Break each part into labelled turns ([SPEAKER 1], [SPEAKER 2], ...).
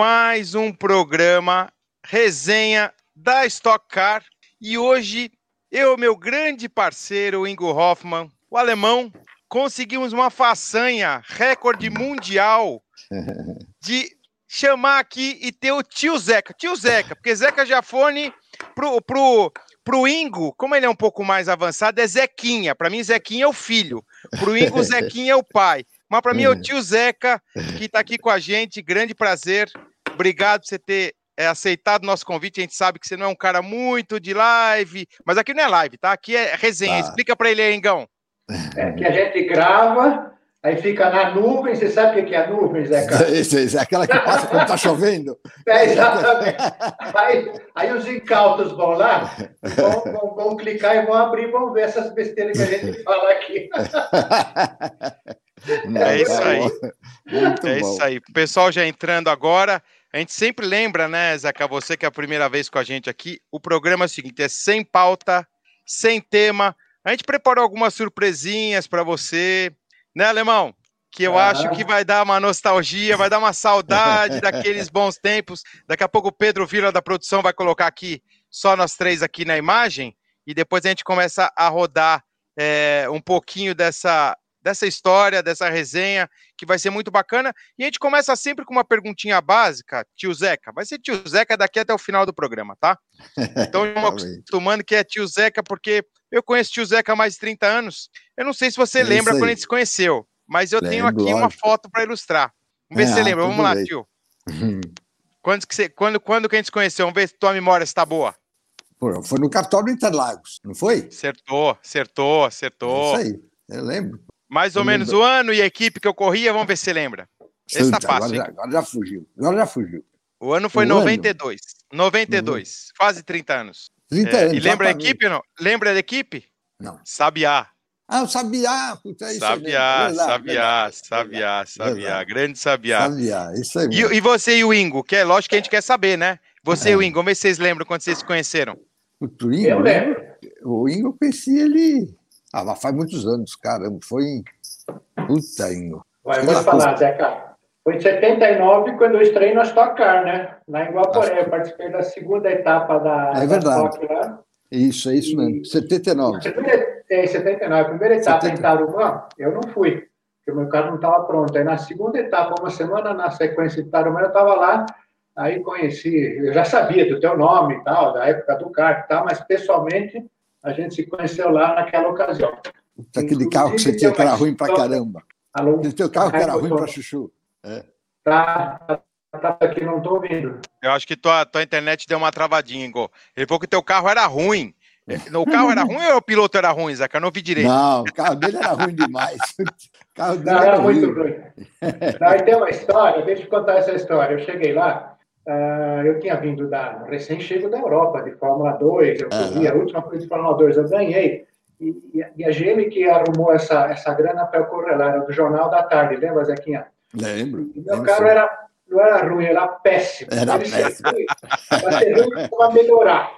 [SPEAKER 1] mais um programa resenha da Stock Car e hoje eu, meu grande parceiro Ingo Hoffman, o alemão, conseguimos uma façanha, recorde mundial de chamar aqui e ter o tio Zeca. Tio Zeca, porque Zeca Jafone pro, pro, pro Ingo, como ele é um pouco mais avançado, é Zequinha. Para mim, Zequinha é o filho. Pro Ingo, Zequinha é o pai. Mas para mim é o tio Zeca, que está aqui com a gente. Grande prazer. Obrigado por você ter é, aceitado o nosso convite. A gente sabe que você não é um cara muito de live, mas aqui não é live, tá? Aqui é resenha. Tá. Explica para ele aí, Engão.
[SPEAKER 2] É que a gente grava Aí fica na nuvem, você sabe o que é a nuvem, Zé Carlos?
[SPEAKER 3] Isso, isso, é aquela que passa quando está chovendo.
[SPEAKER 2] É, exatamente. Aí, aí os incautos vão lá, vão, vão, vão, clicar e vão abrir, vão ver essas besteiras que a gente fala aqui.
[SPEAKER 1] Não, é isso aí. Muito é bom. isso aí. O pessoal já entrando agora. A gente sempre lembra, né, Zeca, você que é a primeira vez com a gente aqui, o programa é o seguinte, é sem pauta, sem tema. A gente preparou algumas surpresinhas para você, né, Alemão? Que eu ah. acho que vai dar uma nostalgia, vai dar uma saudade daqueles bons tempos. Daqui a pouco o Pedro Vila da produção vai colocar aqui só nós três aqui na imagem e depois a gente começa a rodar é, um pouquinho dessa, dessa história, dessa resenha, que vai ser muito bacana. E a gente começa sempre com uma perguntinha básica, tio Zeca. Vai ser tio Zeca daqui até o final do programa, tá? Então, estamos acostumando que é tio Zeca, porque eu conheço tio Zeca há mais de 30 anos. Eu não sei se você é lembra quando a gente se conheceu, mas eu Lembro, tenho aqui lógico. uma foto para ilustrar. Vamos ver se você ah, lembra. Vamos lá, bem. tio. quando, que você, quando, quando que a gente se conheceu? Vamos ver se tua memória está boa.
[SPEAKER 3] Pô, foi no Capitólio Interlagos, não foi?
[SPEAKER 1] Acertou, acertou, acertou.
[SPEAKER 3] É isso aí, eu lembro.
[SPEAKER 1] Mais ou eu menos lembro. o ano e a equipe que eu corria, vamos ver se você lembra. Esse tá fácil.
[SPEAKER 3] Agora, agora, já fugiu. Agora já fugiu.
[SPEAKER 1] O ano foi o 92. Ano? 92. Uhum. Quase 30 anos.
[SPEAKER 3] 30 é, anos.
[SPEAKER 1] E lembra a equipe não? Lembra da equipe?
[SPEAKER 3] Não.
[SPEAKER 1] Sabiá.
[SPEAKER 3] Ah, o Sabiá. Puta,
[SPEAKER 1] é isso Sabiá, verdade, Sabiá, verdade, Sabiá, verdade, Sabiá, grande Sabiá.
[SPEAKER 3] Sabiá, isso aí.
[SPEAKER 1] E, e, você e o Ingo, que é lógico que a gente quer saber, né? Você é. e o Ingo, vamos ver se vocês lembram quando vocês se conheceram.
[SPEAKER 3] O Ingo, eu lembro. O Ingo eu conheci ele. Ah, mas faz muitos anos, caramba. Foi em. Puta, Ingo.
[SPEAKER 2] Vai, vou falar, Zeca. Foi em 79 quando eu estreiei na Stock Car, né? Lá em Guaporé. Eu participei da segunda etapa da,
[SPEAKER 3] é verdade. Stock lá. Isso, é isso mesmo. 79.
[SPEAKER 2] É, 79. A primeira etapa 70. em Tarumã, eu não fui, porque o meu carro não estava pronto. Aí na segunda etapa, uma semana na sequência de Tarumã, eu estava lá, aí conheci, eu já sabia do teu nome e tal, da época do carro e tal, mas pessoalmente a gente se conheceu lá naquela ocasião.
[SPEAKER 3] Aquele carro que você tinha que era ruim pra caramba. Alô? Aquele teu carro que era ruim pra chuchu. É.
[SPEAKER 2] Tá, tá tá aqui, não estou ouvindo.
[SPEAKER 1] Eu acho que tua, tua internet deu uma travadinha, Igor. Ele falou que teu carro era ruim. O carro era ruim ou o piloto era ruim, Zeca? Eu não vi direito.
[SPEAKER 3] Não, o carro dele era ruim demais. O
[SPEAKER 2] carro dele não, era, era muito ruim. Aí tem uma história, deixa eu contar essa história. Eu cheguei lá, uh, eu tinha vindo da recém-chego da Europa, de Fórmula 2, eu corri uhum. a última coisa de Fórmula 2, eu ganhei. E, e, a GM que arrumou essa, essa grana para eu correr lá, era do Jornal da Tarde, lembra, Zequinha?
[SPEAKER 3] Lembro.
[SPEAKER 2] E meu carro era não era ruim, era péssimo.
[SPEAKER 3] Era péssimo.
[SPEAKER 2] Ser ruim, para melhorar.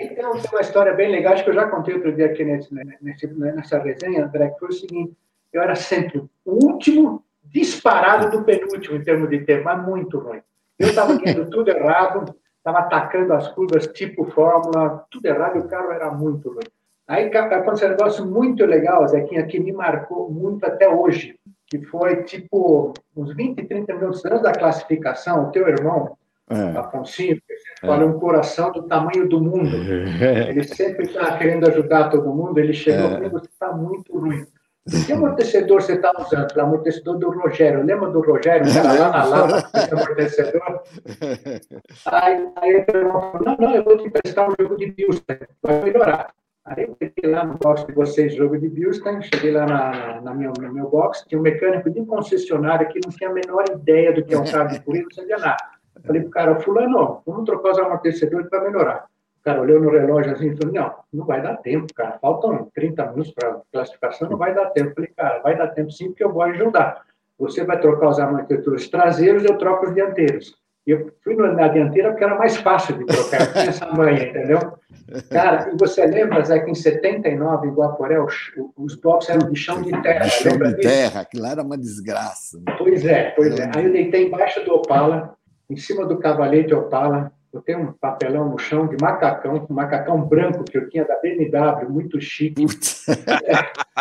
[SPEAKER 2] Então, tem uma história bem legal, acho que eu já contei outro dia aqui nesse, nesse, nessa resenha, André, que foi o seguinte, eu era sempre o último disparado do penúltimo em termos de tempo, mas muito ruim. Eu estava indo tudo errado, estava atacando as curvas tipo Fórmula, tudo errado, e o carro era muito ruim. Aí aconteceu um negócio muito legal, Zequinha, que me marcou muito até hoje que foi tipo uns 20, 30 minutos antes da classificação, o teu irmão, é. Afonsinho, sempre é. um coração do tamanho do mundo. Ele sempre está querendo ajudar todo mundo, ele chegou é. comigo, você está muito ruim. Que amortecedor você está usando? O amortecedor do Rogério. Lembra do Rogério? Lá na lata, amortecedor. Aí, aí ele falou, não, não, eu vou te emprestar um jogo de Bilster, vai melhorar. Aí eu cheguei lá no box de vocês, jogo de Bilstein, cheguei lá na, na minha, no meu box, tinha um mecânico de concessionária que não tinha a menor ideia do que é um carro de corrida, não sabia nada. Falei pro cara, fulano, vamos trocar os amortecedores para melhorar. Cara olhou no relógio assim e falou, não, não vai dar tempo, cara, faltam 30 minutos para classificação, não vai dar tempo. Falei, cara, vai dar tempo sim, porque eu vou ajudar. Você vai trocar os amortecedores traseiros, eu troco os dianteiros. Eu fui na dianteira porque era mais fácil de trocar, eu tinha essa manha, entendeu? Cara, e você lembra, Zé, que em 79, em Guaporé, os, os blocos eram de chão de terra. De
[SPEAKER 3] chão de terra, aquilo era uma desgraça.
[SPEAKER 2] Pois é, pois é. Aí eu deitei embaixo do Opala, em cima do cavalete Opala, eu tenho um papelão no chão de macacão, um macacão branco que eu tinha da BMW, muito chique. É.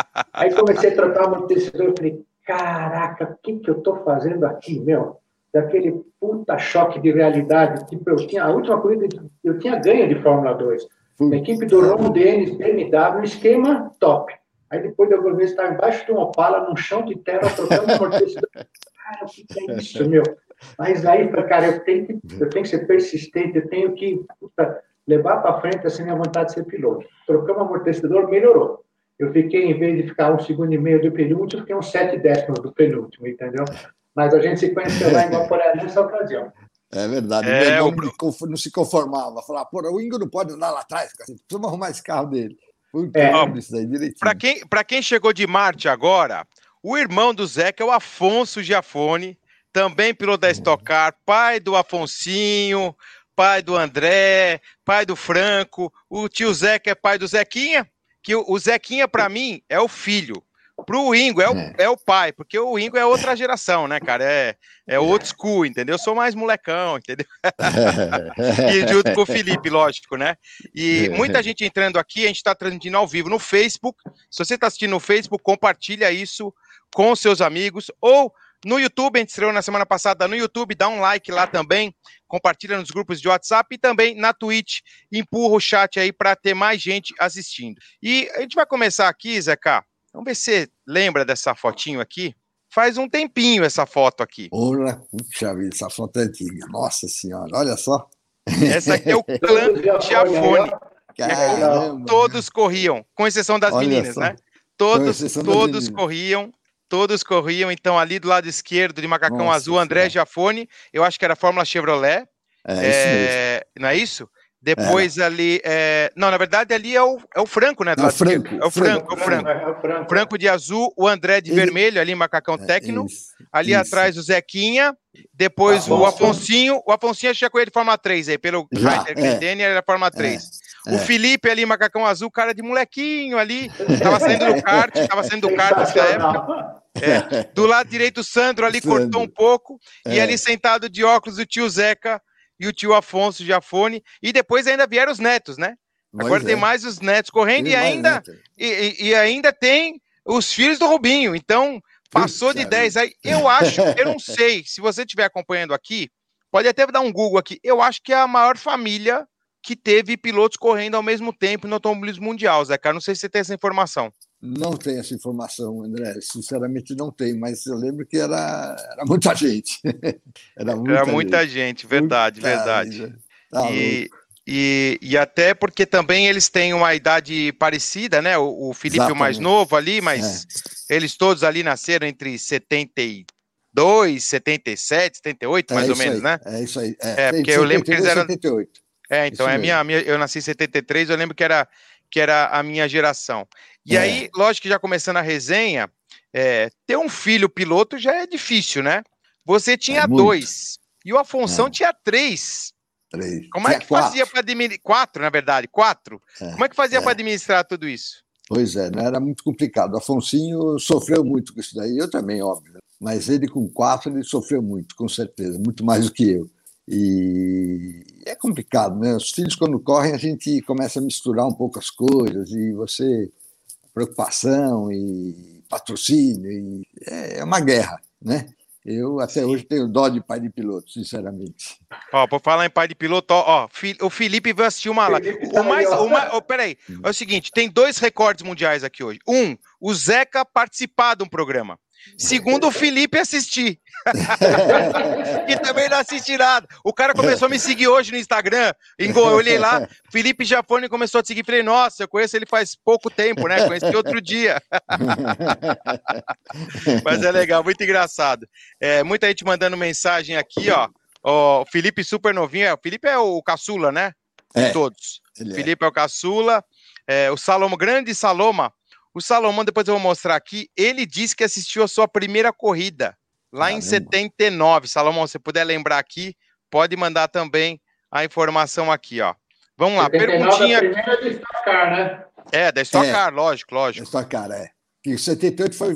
[SPEAKER 2] Aí comecei a trocar o amortecedor, falei, caraca, o que, que eu estou fazendo aqui, meu? Daquele puta choque de realidade. Tipo, eu tinha, a última corrida, eu tinha ganho de Fórmula 2. A equipe do Ron Dennis, BMW, esquema top. Aí depois de algumas vezes estava embaixo de um Opala, num chão de terra, trocando amortecedor. Cara, o que, que é isso, meu? Mas aí, cara, eu tenho que, eu tenho que ser persistente, eu tenho que puta, levar para frente assim minha vontade de ser piloto. Trocamos amortecedor, melhorou. Eu fiquei, em vez de ficar um segundo e meio do penúltimo, fiquei uns sete décimos do penúltimo, entendeu? Mas a gente se conheceu lá em Guaporé nessa ocasião.
[SPEAKER 3] É verdade. É, o meu o... não se conformava. Falava, pô, o Ingo não pode andar lá atrás, cara. precisamos arrumar esse carro dele.
[SPEAKER 1] É. Para quem, quem chegou de Marte agora, o irmão do Zé, que é o Afonso Giafone, também piloto da Stock Car, pai do Afonsinho, pai do André, pai do Franco, o tio Zé, que é pai do Zequinha, que o, Zequinha, para mim, é o filho. Pro Ingo é o, é. é o pai, porque o Ingo é outra geração, né, cara? É, é old school, entendeu? Eu sou mais molecão, entendeu? e junto com o Felipe, lógico, né? E muita gente entrando aqui, a gente está transmitindo ao vivo no Facebook. Se você está assistindo no Facebook, compartilha isso com seus amigos ou no YouTube, a gente estreou na semana passada no YouTube, dá um like lá também, compartilha nos grupos de WhatsApp e também na Twitch, empurra o chat aí para ter mais gente assistindo. E a gente vai começar aqui, Zeca. Vamos ver se você lembra dessa fotinho aqui. Faz um tempinho essa foto aqui.
[SPEAKER 3] Ora, puxa vida, essa foto é antiga. Nossa senhora, olha só.
[SPEAKER 1] Essa aqui é o clã Giafone. Todos corriam, com exceção das olha meninas, só. né? Todos, todos corriam Todos corriam, então, ali do lado esquerdo de macacão Nossa, azul, André Giafone, eu acho que era Fórmula Chevrolet. É, é isso mesmo. Não é isso? Depois é. ali. É... Não, na verdade, ali é o, é o Franco, né?
[SPEAKER 3] É o Franco.
[SPEAKER 1] É o Franco, é o Franco. É o Franco. Franco de azul, o André de Ele... vermelho, ali, macacão é, Tecno. Isso, ali isso. atrás o Zequinha. Depois Afonso. o Afonsinho. O Afonsinho tinha com ele de Forma 3 aí, pelo Reiter é. era Forma 3. É. O Felipe ali, macacão azul, cara de molequinho ali. Tava saindo do kart, tava saindo do kart nessa época. É. Do lado direito, o Sandro ali Sandro. cortou um pouco. E ali sentado de óculos, o tio Zeca e o tio Afonso Jafone, e depois ainda vieram os netos, né? Agora tem é. mais os netos correndo tem e ainda, e, e, ainda tem os filhos do Rubinho. Então, passou Puxa de 10 aí. Eu acho, eu não sei, se você estiver acompanhando aqui, pode até dar um Google aqui. Eu acho que é a maior família que teve pilotos correndo ao mesmo tempo no automobilismo mundial, Zé Cara. Não sei se você tem essa informação.
[SPEAKER 3] Não tenho essa informação, André. Sinceramente, não tenho, mas eu lembro que era, era muita gente.
[SPEAKER 1] era muita, era muita gente. gente. verdade, muita verdade. Tá e, e, e, até porque também eles têm uma idade parecida, né? O, o Felipe, Exatamente. o mais novo ali, mas é. eles todos ali nasceram entre 72, 77, 78, mais é ou menos,
[SPEAKER 3] aí.
[SPEAKER 1] né?
[SPEAKER 3] É isso aí. É,
[SPEAKER 1] é porque 72, eu lembro que eles eram. 78. É, então, é minha, minha, eu nasci em 73, eu lembro que era, que era a minha geração. E é. aí, lógico que já começando a resenha, é, ter um filho piloto já é difícil, né? Você tinha é dois e o Afonso é. tinha três.
[SPEAKER 3] Três.
[SPEAKER 1] Como é que fazia para administrar? Quatro, na verdade, quatro. É, Como é que fazia para administrar tudo isso?
[SPEAKER 3] Pois é, né? era muito complicado. O Afonsinho sofreu muito com isso daí, eu também, óbvio. Né? Mas ele com quatro, ele sofreu muito, com certeza, muito mais do que eu. E é complicado, né? Os filhos, quando correm, a gente começa a misturar um pouco as coisas e você preocupação e patrocínio, e é uma guerra, né? Eu até hoje tenho dó de pai de piloto, sinceramente.
[SPEAKER 1] Ó, por falar em pai de piloto, ó, ó o Felipe veio assistir uma lá. O mais, o mais, oh, peraí, é o seguinte, tem dois recordes mundiais aqui hoje. Um, o Zeca participar de um programa. Segundo o Felipe assistir. e também não assisti nada. O cara começou a me seguir hoje no Instagram. Eu olhei lá, Felipe Jafone começou a seguir. Falei, nossa, eu conheço ele faz pouco tempo, né? Conheci outro dia. Mas é legal, muito engraçado. É, muita gente mandando mensagem aqui, ó. O Felipe super novinho. O Felipe é o caçula, né? De é, todos. É. Felipe é o caçula. É, o Salomo, grande Saloma, o Salomão, depois eu vou mostrar aqui, ele disse que assistiu a sua primeira corrida lá Caramba. em 79. Salomão, se puder lembrar aqui, pode mandar também a informação aqui, ó. Vamos lá, perguntinha.
[SPEAKER 2] É a primeira de Stock Car, né?
[SPEAKER 1] É, da Stock é. Car, lógico, lógico.
[SPEAKER 3] Stock Car, é. Que 78 foi,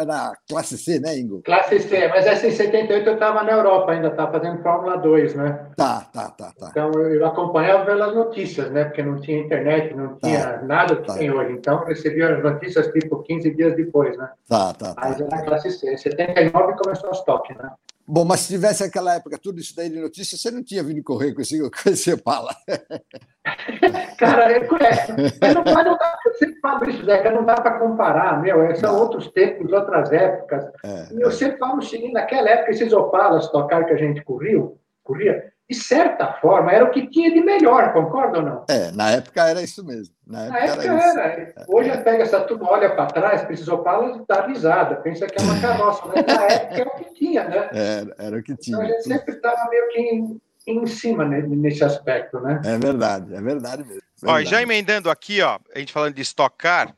[SPEAKER 3] era classe C, né, Ingo?
[SPEAKER 2] Classe C, mas essa em 78 eu estava na Europa ainda, estava fazendo Fórmula 2, né?
[SPEAKER 3] Tá, tá, tá, tá.
[SPEAKER 2] Então eu acompanhava pelas notícias, né? Porque não tinha internet, não tinha tá, nada que tá. tem hoje. Então eu recebia as notícias tipo 15 dias depois, né?
[SPEAKER 3] Tá, tá. tá.
[SPEAKER 2] Mas era classe C. Em 79 começou as toques, né?
[SPEAKER 3] Bom, mas se tivesse aquela época tudo isso daí de notícia, você não tinha vindo correr com esse, com esse fala.
[SPEAKER 2] Cara, é, é, não, mas não dá, eu sempre falo isso, Zeca, não dá para comparar, meu, são não. outros tempos, outras épocas. É, e eu é. sempre falo o seguinte, naquela época, esses opalas tocar que a gente corria, corria, de certa forma, era o que tinha de melhor, concorda ou não?
[SPEAKER 3] É, na época era isso mesmo.
[SPEAKER 2] Na época, na época era. era. Hoje pega essa turma, olha para trás, precisou para dá risada, pensa que é uma carroça, mas na época era o que tinha, né?
[SPEAKER 3] Era, era o que tinha.
[SPEAKER 2] Então a gente sempre estava meio que em, em cima né, nesse aspecto, né?
[SPEAKER 3] É verdade, é verdade mesmo. Verdade.
[SPEAKER 1] Ó, já emendando aqui, ó, a gente falando de estocar,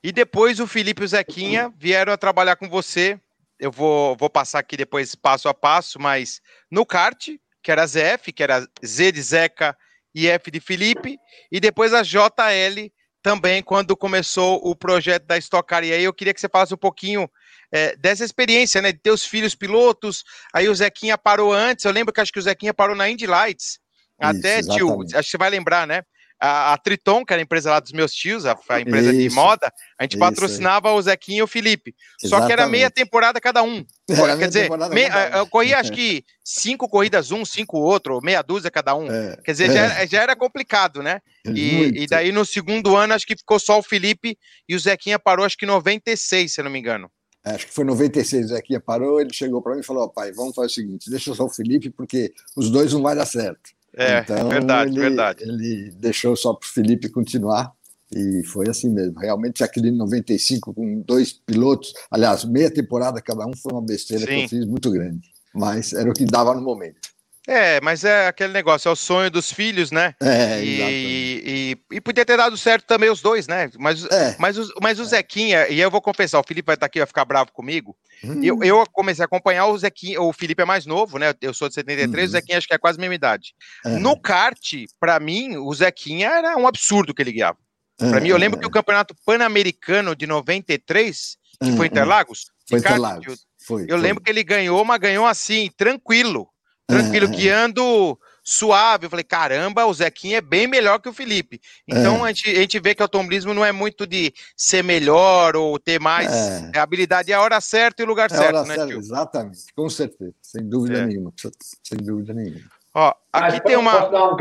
[SPEAKER 1] e depois o Felipe e o Zequinha vieram a trabalhar com você. Eu vou, vou passar aqui depois passo a passo, mas no kart, que era ZF, que era Z de Zeca e F de Felipe, e depois a JL também, quando começou o projeto da Stock Car. E aí eu queria que você falasse um pouquinho é, dessa experiência, né, de ter os filhos pilotos, aí o Zequinha parou antes, eu lembro que acho que o Zequinha parou na Indy Lights, até, tio, acho que você vai lembrar, né? A, a, Triton, que era a empresa lá dos meus tios, a, a empresa isso, de moda, a gente patrocinava o Zequinha e o Felipe. Exatamente. Só que era meia temporada cada um. Era Quer dizer, meia, um. eu corria acho que cinco corridas um, cinco outro, meia dúzia cada um. É, Quer dizer, é. já, era, já, era, complicado, né? E, e, daí no segundo ano acho que ficou só o Felipe e o Zequinha parou acho que em 96, se eu não me engano.
[SPEAKER 3] É, acho que foi 96, o Zequinha parou, ele chegou para mim e falou, oh, pai, vamos fazer o seguinte, deixa só o Felipe, porque os dois não vai dar certo.
[SPEAKER 1] É, então, verdade,
[SPEAKER 3] ele,
[SPEAKER 1] verdade.
[SPEAKER 3] Ele deixou só para o Felipe continuar e foi assim mesmo. Realmente, aquele 95 com dois pilotos, aliás, meia temporada cada um, foi uma besteira Sim. que eu fiz muito grande. Mas era o que dava no momento.
[SPEAKER 1] É, mas é aquele negócio, é o sonho dos filhos, né?
[SPEAKER 3] É,
[SPEAKER 1] e, e, e, podia ter dado certo também os dois, né? Mas, é. mas, os, mas o Zequinha, e eu vou confessar, o Felipe vai estar aqui, vai ficar bravo comigo. Hum. Eu, eu comecei a acompanhar o Zequinha, o Felipe é mais novo, né? Eu sou de 73, hum. o Zequinha acho que é quase a mesma idade. É. No kart, para mim, o Zequinha era um absurdo que ele guiava. Para mim, eu lembro que o campeonato pan-americano de 93, que foi Interlagos,
[SPEAKER 3] foi Interlagos.
[SPEAKER 1] eu, foi, eu foi. lembro que ele ganhou, mas ganhou assim, tranquilo tranquilo, guiando suave. Eu falei, caramba, o Zequinha é bem melhor que o Felipe. Então é. a, gente, a gente vê que o automobilismo não é muito de ser melhor ou ter mais é. é habilidade, é a hora certa e o lugar é certo, né,
[SPEAKER 3] certa, Exatamente, com certeza, sem dúvida é. nenhuma. Sem dúvida nenhuma.
[SPEAKER 1] Ó, aqui tem uma. Um...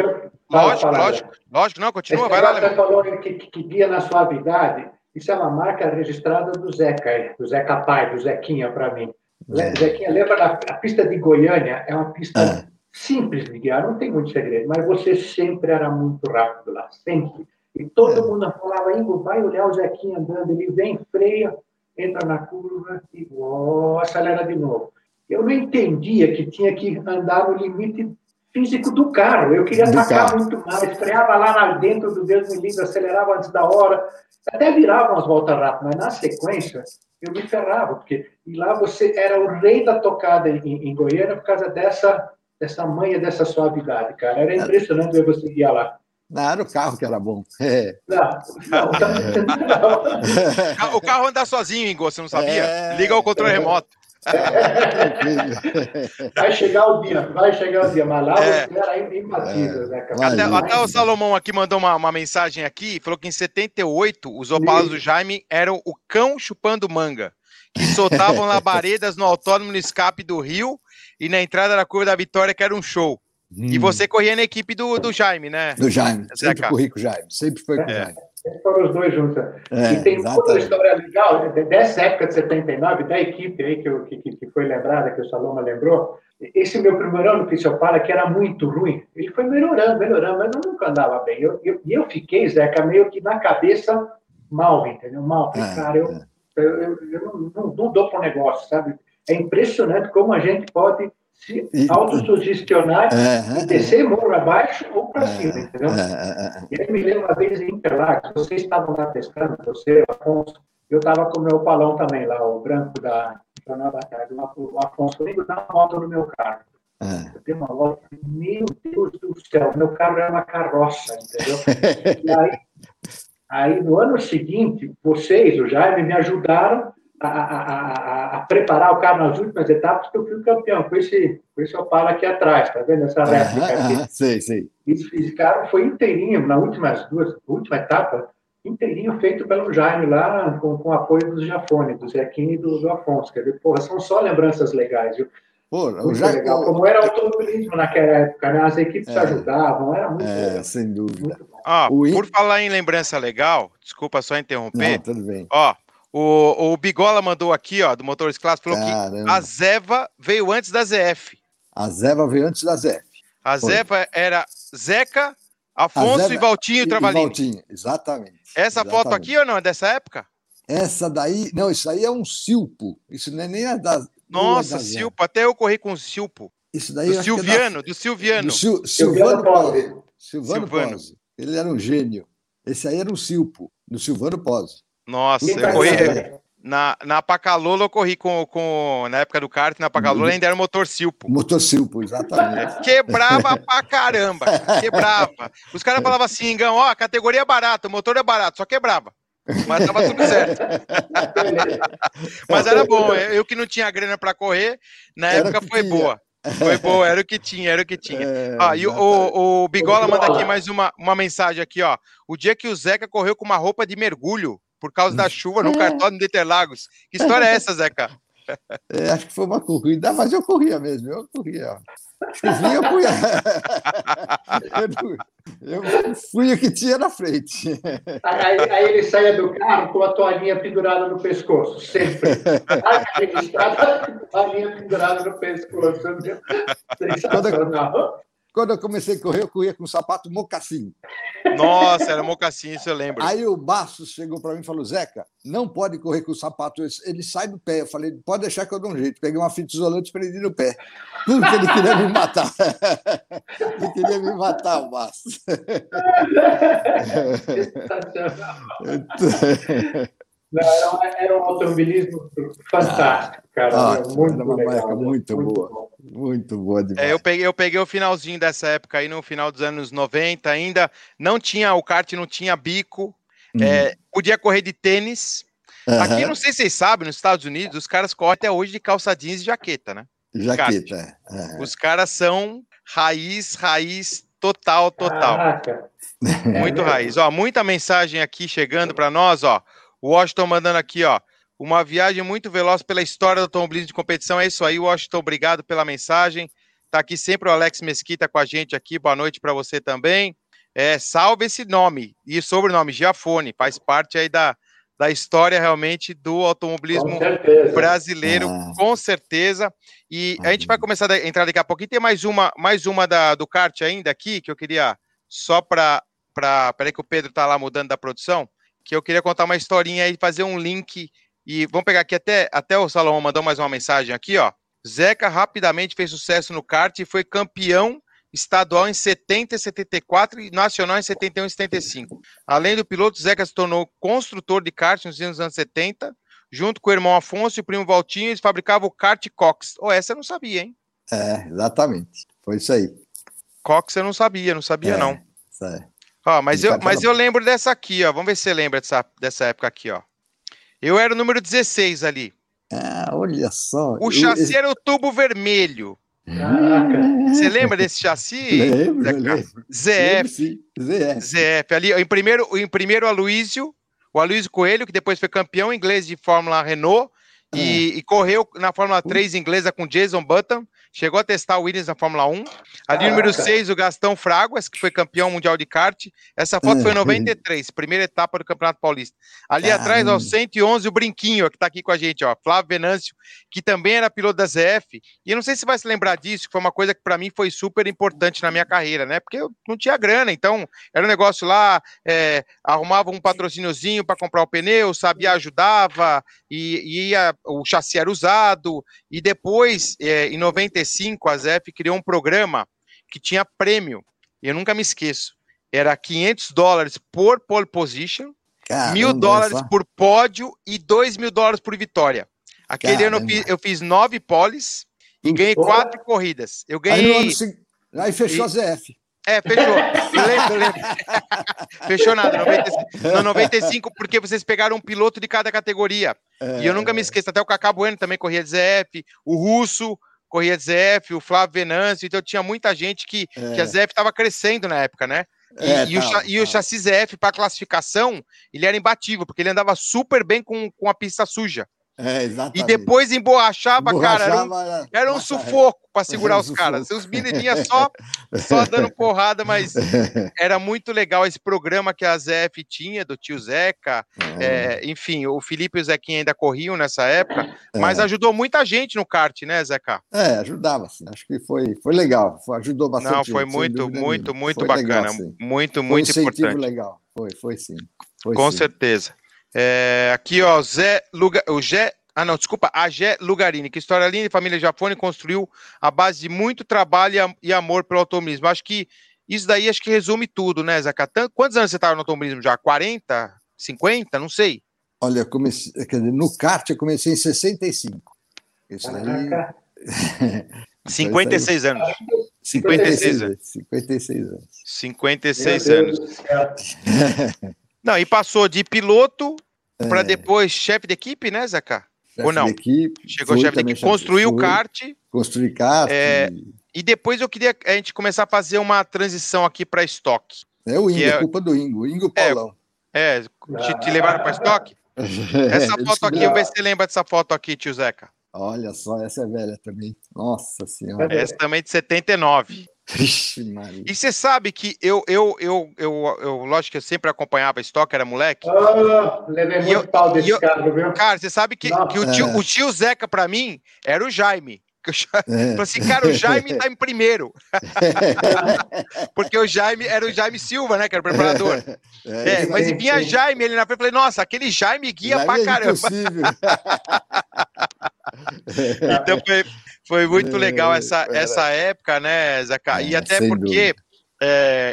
[SPEAKER 1] Lógico, lógico, lógico, não, continua,
[SPEAKER 2] Esse
[SPEAKER 1] vai lá.
[SPEAKER 2] Você falou que, que, que guia na suavidade, isso é uma marca registrada do Zeca, do Zeca Pai, do Zequinha, para mim. É. Zequinha, lembra da a pista de Goiânia? É uma pista é. simples de guiar, não tem muito segredo, mas você sempre era muito rápido lá, sempre. E todo é. mundo falava, Ingo, vai olhar o Zequinha andando, ele vem, freia, entra na curva e oh, acelera de novo. Eu não entendia que tinha que andar no limite físico do carro. Eu queria atacar muito mais, freava lá dentro do Deus me livre, acelerava antes da hora, até virava umas voltas rápidas, mas na sequência eu me ferrava, porque e lá você era o rei da tocada em, em Goiânia por causa dessa, dessa manha, dessa suavidade, cara. Era impressionante ver você guiar lá.
[SPEAKER 3] Não, era o carro que era bom. É.
[SPEAKER 2] Não, não,
[SPEAKER 1] não. o carro anda sozinho, Ingo, você não sabia? É, Liga o controle é. remoto.
[SPEAKER 2] vai chegar o dia, vai chegar o dia, mas lá é. você era imbatível, né,
[SPEAKER 1] Até, até, o Salomão aqui mandou uma, uma mensagem aqui, falou que em 78 os Opalas do Jaime eram o cão chupando manga, que soltavam labaredas no autódromo no escape do Rio e na entrada da curva da Vitória, que era um show. Hum. E você corria na equipe do, do Jaime, né?
[SPEAKER 3] Do Jaime, sempre corri com o Jaime, sempre foi com o é. Jaime.
[SPEAKER 2] Foram os dois juntos. É, e tem exatamente. outra história legal, dessa época de 79, da equipe aí que, que, que foi lembrada, que o Saloma lembrou. Esse meu primeiro ano no Fisiopara, que era muito ruim, ele foi melhorando, melhorando, mas eu nunca andava bem. E eu, eu, eu, fiquei, Zeca, meio que na cabeça mal, entendeu? Mal. É, cara, eu, é. eu, eu, eu não, não, não dou para o negócio, sabe? É impressionante como a gente pode se autossugestionar e descer morro abaixo ou para cima, entendeu? E aí me lembro uma vez em Interlagos, vocês estavam lá testando, você, Afonso, eu estava com o meu palão também lá, o branco da Jornal da Tarde, o Afonso comigo dá uma volta no meu carro. Eu dei uma volta, meu Deus do céu, meu carro era uma carroça, entendeu? e aí Aí, no ano seguinte, vocês, o Jaime, me ajudaram a, a, a, preparar o carro nas últimas etapas, que eu fui campeão, com esse, com esse Opala aqui atrás, tá vendo essa réplica aqui?
[SPEAKER 3] Ah, sei, sei.
[SPEAKER 2] Esse, carro foi inteirinho, na últimas duas, última etapa, inteirinho feito pelo Jaime lá, com, com apoio do Jafone, do Zequinho e do, do Afonso. Quer dizer, porra, são só lembranças legais, viu? Porra, muito já, legal. Como era automobilismo naquela época, né? As equipes é, se ajudavam, era muito
[SPEAKER 3] É, legal. sem dúvida.
[SPEAKER 1] Ah, por falar em lembrança legal, desculpa só interromper. Não,
[SPEAKER 3] tudo bem.
[SPEAKER 1] Ó, o, o Bigola mandou aqui, ó, do Motores Clássico, falou Caramba. que a Zeva veio antes da ZF.
[SPEAKER 3] A Zeva veio antes da ZF.
[SPEAKER 1] A Foi. Zeva era Zeca, Afonso Zeva, e Valtinho Trabalhinho. Valtinho,
[SPEAKER 3] exatamente.
[SPEAKER 1] Essa
[SPEAKER 3] exatamente.
[SPEAKER 1] foto aqui ou não? É dessa época?
[SPEAKER 3] Essa daí, não, isso aí é um Silpo. Isso não é nem a da.
[SPEAKER 1] Nossa, da Silpo, até eu corri com o Silpo.
[SPEAKER 3] Isso daí
[SPEAKER 1] do é Silviano, é da, do Silviano. Do
[SPEAKER 3] Sil, Silvano Pose. Silvano, Silvano. Pose. Ele era um gênio. Esse aí era um Silpo, do Silvano Pose.
[SPEAKER 1] Nossa, eu corri. Na, na Pacalola eu corri com, com. Na época do kart, na Pacalola ainda era motor Silpo.
[SPEAKER 3] Motor Silpo, exatamente.
[SPEAKER 1] Quebrava pra caramba. Quebrava. Os caras falavam assim, Gão, ó, a categoria é barata, o motor é barato, só quebrava. Mas tava tudo certo. Mas era bom. Eu que não tinha grana para correr, na era época foi tinha. boa. Foi boa, era o que tinha, era o que tinha. É, ah, e o, o, Bigola manda aqui mais uma, uma mensagem aqui, ó. O dia que o Zeca correu com uma roupa de mergulho por causa da chuva no cartódromo de Interlagos. Que história é essa, Zeca?
[SPEAKER 3] É, acho que foi uma corrida, mas eu corria mesmo, eu corria. Chovinha, eu corria. eu, eu fui o que tinha na frente.
[SPEAKER 2] Aí, aí, ele saía do carro com a toalhinha pendurada no pescoço, sempre. Registrada, toalhinha pendurada no pescoço.
[SPEAKER 3] Sensacional. Quando eu comecei a correr, eu corria com um sapato mocassim.
[SPEAKER 1] Nossa, era mocassim, isso eu lembro.
[SPEAKER 3] Aí o Bastos chegou para mim e falou: Zeca, não pode correr com o sapato, ele sai do pé. Eu falei: pode deixar que eu dou um jeito. Peguei uma fita isolante e prendi no pé. Porque ele queria me matar. ele queria me matar, o Bastos.
[SPEAKER 2] Não, era, um, automobilismo fantástico, cara. Ah, muito
[SPEAKER 3] era uma legal, marca muito, muito boa. Bom. Muito boa demais.
[SPEAKER 1] É, eu, peguei, eu peguei o finalzinho dessa época aí, no final dos anos 90 ainda. Não tinha, o kart não tinha bico. Uhum. É, podia correr de tênis. Uhum. Aqui, não sei se vocês sabem, nos Estados Unidos, os caras correm até hoje de calça jeans e jaqueta, né?
[SPEAKER 3] Jaqueta.
[SPEAKER 1] Uhum. Os caras são raiz, raiz total, total. Caraca. Muito raiz. Ó, muita mensagem aqui chegando para nós, ó. O Washington mandando aqui, ó. Uma viagem muito veloz pela história do automobilismo de competição. É isso aí, Washington. Obrigado pela mensagem. Tá aqui sempre o Alex Mesquita com a gente aqui. Boa noite para você também. É, salve esse nome e sobrenome, Giafone. Faz parte aí da, da história realmente do automobilismo brasileiro, ah. com certeza. E a gente vai começar a entrar daqui a pouquinho. Tem mais uma, mais uma da, do kart ainda aqui, que eu queria só para. Peraí, que o Pedro está lá mudando da produção que eu queria contar uma historinha e fazer um link. E vamos pegar aqui até, até o Salomão mandou mais uma mensagem aqui, ó. Zeca rapidamente fez sucesso no kart e foi campeão estadual em 70 e 74 e nacional em 71 e 75. Além do piloto, Zeca se tornou construtor de kart nos anos 70, junto com o irmão Afonso e o primo Valtinho, eles fabricavam o kart Cox. Oh, essa eu não sabia, hein?
[SPEAKER 3] É, exatamente. Foi isso aí.
[SPEAKER 1] Cox eu não sabia, não sabia é, não. É. Ó, mas, eu, mas eu lembro dessa aqui, ó. Vamos ver se você lembra dessa, dessa época aqui, ó. Eu era o número 16 ali.
[SPEAKER 3] Ah, olha só.
[SPEAKER 1] O chassi eu... era o tubo vermelho.
[SPEAKER 2] Caraca.
[SPEAKER 1] Você lembra desse chassi?
[SPEAKER 3] Lembro, lembro.
[SPEAKER 1] ZF. ZF. ZF. Ali, em primeiro, em primeiro, o Aloysio, o Aloysio Coelho, que depois foi campeão inglês de Fórmula Renault, e, é. e, correu na Fórmula 3 inglesa com Jason Button. Chegou a testar o Williams na Fórmula 1. Ali, número 6, o Gastão Fraguas, que foi campeão mundial de kart. Essa foto foi em 93, uhum. primeira etapa do Campeonato Paulista. Ali Caramba. atrás, ó, 111, o Brinquinho, que está aqui com a gente, ó, Flávio Venâncio, que também era piloto da ZF. E eu não sei se vai se lembrar disso, que foi uma coisa que para mim foi super importante na minha carreira, né? Porque eu não tinha grana, então era um negócio lá, é, arrumava um patrocíniozinho para comprar o pneu, sabia, ajudava, e, e ia, o chassi era usado. E depois, é, em 93, 95, a ZF criou um programa que tinha prêmio. E eu nunca me esqueço. Era 500 dólares por pole position, mil dólares por pódio e dois mil dólares por vitória. Aquele Caramba. ano eu fiz, eu fiz nove poles e ganhei quatro corridas. Eu ganhei.
[SPEAKER 3] Aí, aí fechou e... a ZF.
[SPEAKER 1] É, fechou. lembro, lembro. fechou nada. 95, no 95, porque vocês pegaram um piloto de cada categoria. É, e eu nunca me esqueço, até o Cacá Bueno também corria de ZF, o Russo corria de ZF, o Flávio Venâncio, então tinha muita gente que, é. que a ZF estava crescendo na época, né? E, é, e, tá, o, e o chassi ZF para classificação, ele era imbatível, porque ele andava super bem com, com a pista suja. É, e depois emborrachava, cara. Era um, era um sufoco para segurar os caras. Os menininhos só, só dando porrada, mas era muito legal esse programa que a ZF tinha, do tio Zeca. É. É, enfim, o Felipe e o Zequinha ainda corriam nessa época, mas é. ajudou muita gente no kart, né, Zeca?
[SPEAKER 3] É, ajudava. Acho que foi, foi legal. Foi, ajudou bastante. Não,
[SPEAKER 1] foi gente, muito, muito, muito foi bacana. Legal, muito, muito foi um importante.
[SPEAKER 3] legal. Foi, foi sim. Foi,
[SPEAKER 1] Com
[SPEAKER 3] sim.
[SPEAKER 1] certeza. É, aqui, ó, Zé Luga, o Zé, ah, não, desculpa, a Gé Lugarini, que história linda e família Jafone construiu a base de muito trabalho e, amor pelo automobilismo. Acho que isso daí acho que resume tudo, né, Zé Quantos anos você estava no automobilismo já? 40? 50? Não sei.
[SPEAKER 3] Olha, comecei, quer dizer, no kart eu comecei em 65. Isso aí.
[SPEAKER 1] 56 anos. 56 anos.
[SPEAKER 3] 56 anos.
[SPEAKER 1] 56 anos. Não, e passou de piloto é. para depois chefe de equipe, né, Zeca? Chefe Ou não?
[SPEAKER 3] Equipe,
[SPEAKER 1] Chegou chefe de equipe, construiu o kart.
[SPEAKER 3] Construir kart.
[SPEAKER 1] É, e depois eu queria a gente começar a fazer uma transição aqui para estoque.
[SPEAKER 3] É o Ingo, é, culpa do Ingo, Ingo
[SPEAKER 1] é,
[SPEAKER 3] Paulão.
[SPEAKER 1] É, te, te levaram para estoque? Essa foto aqui, vamos ver se você lembra dessa foto aqui, tio Zeca.
[SPEAKER 3] Olha só, essa é velha também. Nossa Senhora.
[SPEAKER 1] Essa também é de 79.
[SPEAKER 3] Ixi,
[SPEAKER 1] e você sabe que eu, eu, eu, eu, eu, lógico que eu sempre acompanhava Stock, era moleque.
[SPEAKER 2] Oh, levei muito eu, pau desse eu, cara, viu?
[SPEAKER 1] Cara, você sabe que, que o, tio, é. o tio Zeca, pra mim, era o Jaime. Eu é. falei assim, cara, o Jaime tá em primeiro. Porque o Jaime era o Jaime Silva, né? Que era o preparador. É, é mas vinha. Jaime ali na frente. Eu falei, nossa, aquele Jaime guia Jaime pra é caramba. então foi, foi muito legal essa, essa época, né, Zeca? E até porque.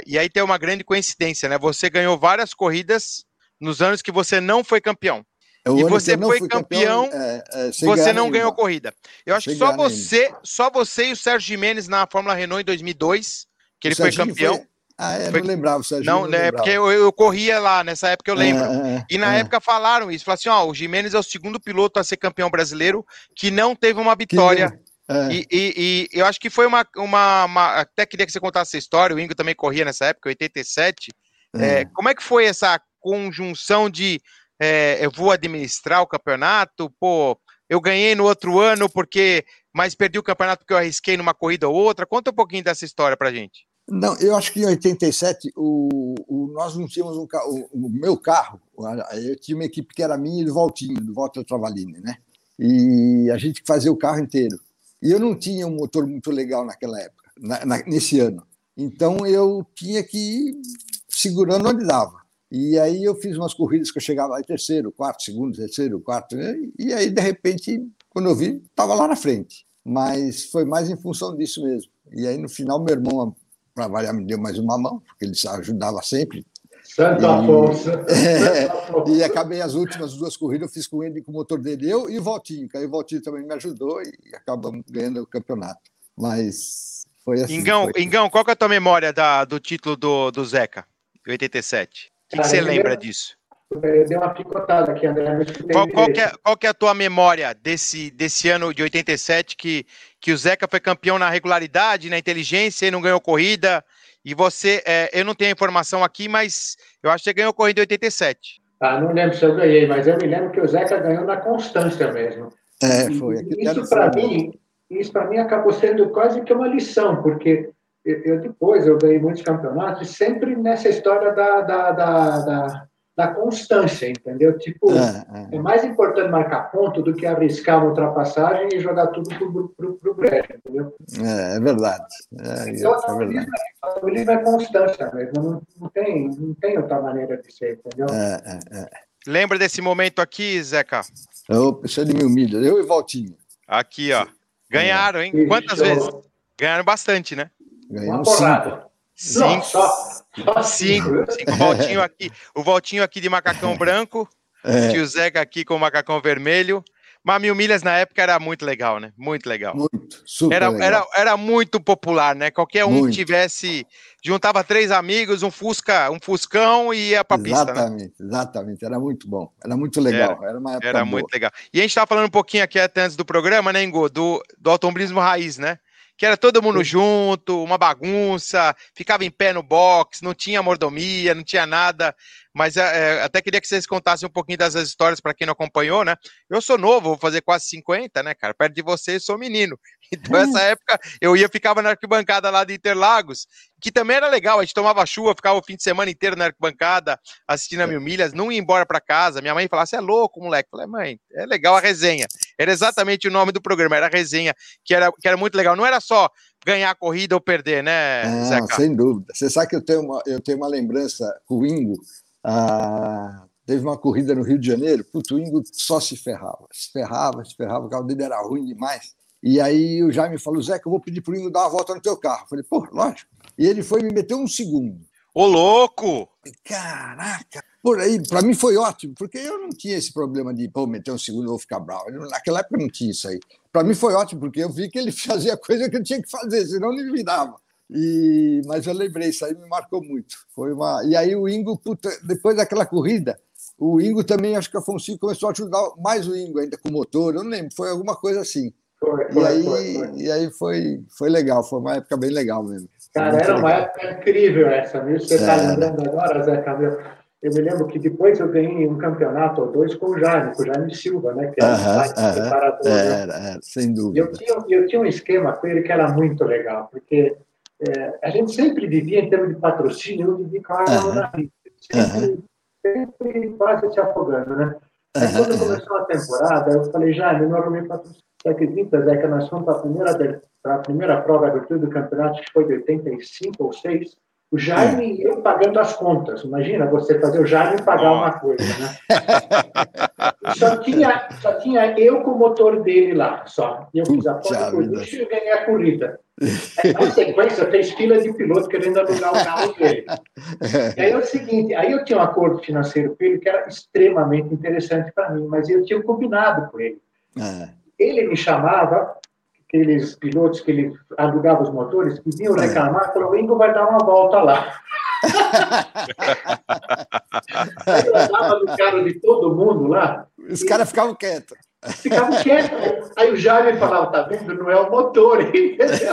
[SPEAKER 1] e aí tem uma grande coincidência, né? Você ganhou várias corridas nos anos que você não foi campeão. É e você foi campeão, campeão é, é, você não ganhou corrida. Eu acho que só você, só você e o Sérgio Jimenez na Fórmula Renault em 2002, que ele foi campeão. Foi...
[SPEAKER 3] Ah, é, foi... não lembrava, Sérgio.
[SPEAKER 1] Não, né, porque eu, eu, corria lá, nessa época eu é, lembro. É, e na época falaram isso, falaram assim, ó, o Jimenez é o segundo piloto a ser campeão brasileiro que não teve uma vitória. E, e, e, eu acho que foi uma, uma, uma, Até queria que você contasse essa história, o Ingo também corria nessa época, 87. É. como é que foi essa conjunção de é, eu vou administrar o campeonato, pô, eu ganhei no outro ano porque, mas perdi o campeonato porque eu arrisquei numa corrida ou outra. Conta um pouquinho dessa história pra gente.
[SPEAKER 3] Não, eu acho que em 87 o, o nós não tínhamos um carro, o, meu carro, eu tinha uma equipe que era minha e do Valtinho, do Walter Travalini, né? E a gente fazia o carro inteiro. E eu não tinha um motor muito legal naquela época, na, na, nesse ano. Então eu tinha que ir segurando onde dava. E aí eu fiz umas corridas que eu chegava lá em terceiro, quarto, segundo, terceiro, quarto, né? e aí de repente, quando eu vi, estava lá na frente. Mas foi mais em função disso mesmo. E aí no final meu irmão, para variar, me deu mais uma mão, porque ele ajudava sempre.
[SPEAKER 2] Santa e, força.
[SPEAKER 3] É, e acabei as últimas duas corridas, eu fiz com ele, com o motor dele, eu e o Valtinho, que aí o Valtinho também me ajudou e acabamos ganhando o campeonato. Mas foi assim.
[SPEAKER 1] Ingão,
[SPEAKER 3] foi.
[SPEAKER 1] Ingão qual que é a tua memória da, do título do, do Zeca, 87? O que, que você lembra disso?
[SPEAKER 2] Deu uma picotada aqui, André.
[SPEAKER 1] Qual, qual, que é, qual que é a tua memória desse, desse ano de 87 que, que o Zeca foi campeão na regularidade, na inteligência e não ganhou corrida? E você, é, eu não tenho a informação aqui, mas eu acho que você ganhou corrida em 87.
[SPEAKER 2] Ah, não lembro se eu ganhei, mas eu me lembro que o Zeca ganhou na constância mesmo.
[SPEAKER 3] É, foi.
[SPEAKER 2] isso para mim, isso para mim acabou sendo quase que uma lição, porque eu depois eu ganhei muitos campeonatos sempre nessa história da, da, da, da, da constância, entendeu? Tipo, é, é. é, mais importante marcar ponto do que arriscar uma ultrapassagem e jogar tudo pro, pro, pro brejo, entendeu?
[SPEAKER 3] É, é verdade. É,
[SPEAKER 2] então, é verdade. O livro é constância mesmo, não, não, tem, não tem outra maneira de ser, entendeu?
[SPEAKER 3] É, é, é.
[SPEAKER 1] Lembra desse momento aqui, Zeca?
[SPEAKER 3] Eu, você me humilha, eu e Valtinho.
[SPEAKER 1] Aqui, ó. Ganharam, hein? Quantas vezes? Ganharam bastante, né?
[SPEAKER 3] Ganhamos cinco.
[SPEAKER 1] Cinco. Cinco. cinco. cinco. O Valtinho aqui, o Valtinho aqui de macacão branco, é. tio Zeca aqui com o macacão vermelho. Mas mil milhas na época era muito legal, né? Muito legal.
[SPEAKER 3] Muito, super
[SPEAKER 1] era,
[SPEAKER 3] legal.
[SPEAKER 1] Era, era muito popular, né? Qualquer um muito. que tivesse. Juntava três amigos, um Fusca, um Fuscão e ia pra
[SPEAKER 3] exatamente,
[SPEAKER 1] pista.
[SPEAKER 3] Exatamente, né? exatamente. Era muito bom. Era muito legal. Era,
[SPEAKER 1] era
[SPEAKER 3] uma época
[SPEAKER 1] Era
[SPEAKER 3] boa.
[SPEAKER 1] muito legal. E a gente tava falando um pouquinho aqui até antes do programa, né, Ingo? Do, do automobilismo raiz, né? Que era todo mundo junto, uma bagunça, ficava em pé no box, não tinha mordomia, não tinha nada. Mas é, até queria que vocês contassem um pouquinho dessas histórias para quem não acompanhou, né? Eu sou novo, vou fazer quase 50, né, cara? Perto de vocês, sou menino. Então, essa época, eu ia, ficava na arquibancada lá de Interlagos, que também era legal. A gente tomava chuva, ficava o fim de semana inteiro na arquibancada, assistindo a mil milhas, não ia embora para casa. Minha mãe falava: Você é louco, moleque? Eu falei, mãe, é legal a resenha. Era exatamente o nome do programa, era a resenha, que era, que era muito legal. Não era só ganhar a corrida ou perder, né,
[SPEAKER 3] Não,
[SPEAKER 1] Zeca?
[SPEAKER 3] sem dúvida. Você sabe que eu tenho uma, eu tenho uma lembrança com o Ingo. Ah, teve uma corrida no Rio de Janeiro, puto, o Ingo só se ferrava, se ferrava, se ferrava, o carro dele era ruim demais. E aí o Jaime falou, Zeca, eu vou pedir pro Ingo dar uma volta no teu carro. Eu falei, pô, lógico. E ele foi e me meteu um segundo.
[SPEAKER 1] Ô, louco!
[SPEAKER 3] Caraca! Por aí, para mim foi ótimo, porque eu não tinha esse problema de, pô, meter um segundo, eu vou ficar bravo. Naquela época não tinha isso aí. Para mim foi ótimo, porque eu vi que ele fazia coisa que eu tinha que fazer, senão ele me dava. E, mas eu lembrei, isso aí me marcou muito. Foi uma... E aí o Ingo, puta, depois daquela corrida, o Ingo também, acho que a Fonseca começou a ajudar mais o Ingo ainda com o motor, eu não lembro, foi alguma coisa assim.
[SPEAKER 2] Foi,
[SPEAKER 3] e
[SPEAKER 2] foi,
[SPEAKER 3] aí,
[SPEAKER 2] foi.
[SPEAKER 3] E aí foi, foi legal, foi uma época bem legal mesmo.
[SPEAKER 2] Cara, era uma
[SPEAKER 3] legal.
[SPEAKER 2] época incrível essa, viu? Você está lembrando agora, Zé Camilo? Eu me lembro que depois eu ganhei um campeonato ou dois com o Jaime, com o Jaime Silva, né? Que era
[SPEAKER 3] Aham,
[SPEAKER 2] um
[SPEAKER 3] aham.
[SPEAKER 2] preparador, né?
[SPEAKER 3] Era, era, sem
[SPEAKER 2] E eu
[SPEAKER 3] dúvida.
[SPEAKER 2] tinha, eu tinha um esquema com ele que era muito legal, porque é, a gente sempre vivia em termos de patrocínio, eu vivia com a água
[SPEAKER 3] Aham.
[SPEAKER 2] na vida, sempre, sempre quase se afogando, né? Aí quando começou a temporada, eu falei, Jaime, eu não arrumei patrocínio. Você acredita, Zé, que nós fomos para a primeira, para a primeira prova de abertura do campeonato, que foi de 85 ou 6, o Jaime e eu pagando as contas. Imagina você fazer o Jaime pagar uma coisa, né? Só tinha, só tinha eu com o motor dele lá, só. E eu fiz a foto por lixo e ganhei a corrida. Na sequência, fez fila de piloto querendo alugar o carro dele. E aí é o seguinte, aí eu tinha um acordo financeiro com ele que era extremamente interessante para mim, mas eu tinha combinado com ele.
[SPEAKER 3] É.
[SPEAKER 2] Ele me chamava, aqueles pilotos que ele alugava os motores, que vinham reclamar, falou, o Ingo vai dar uma volta lá. Eu andava no carro de todo mundo lá,
[SPEAKER 3] Os caras ficavam quietos.
[SPEAKER 2] Ficava quieto. Aí o Jaime falava, tá vendo? Não é o motor, entendeu?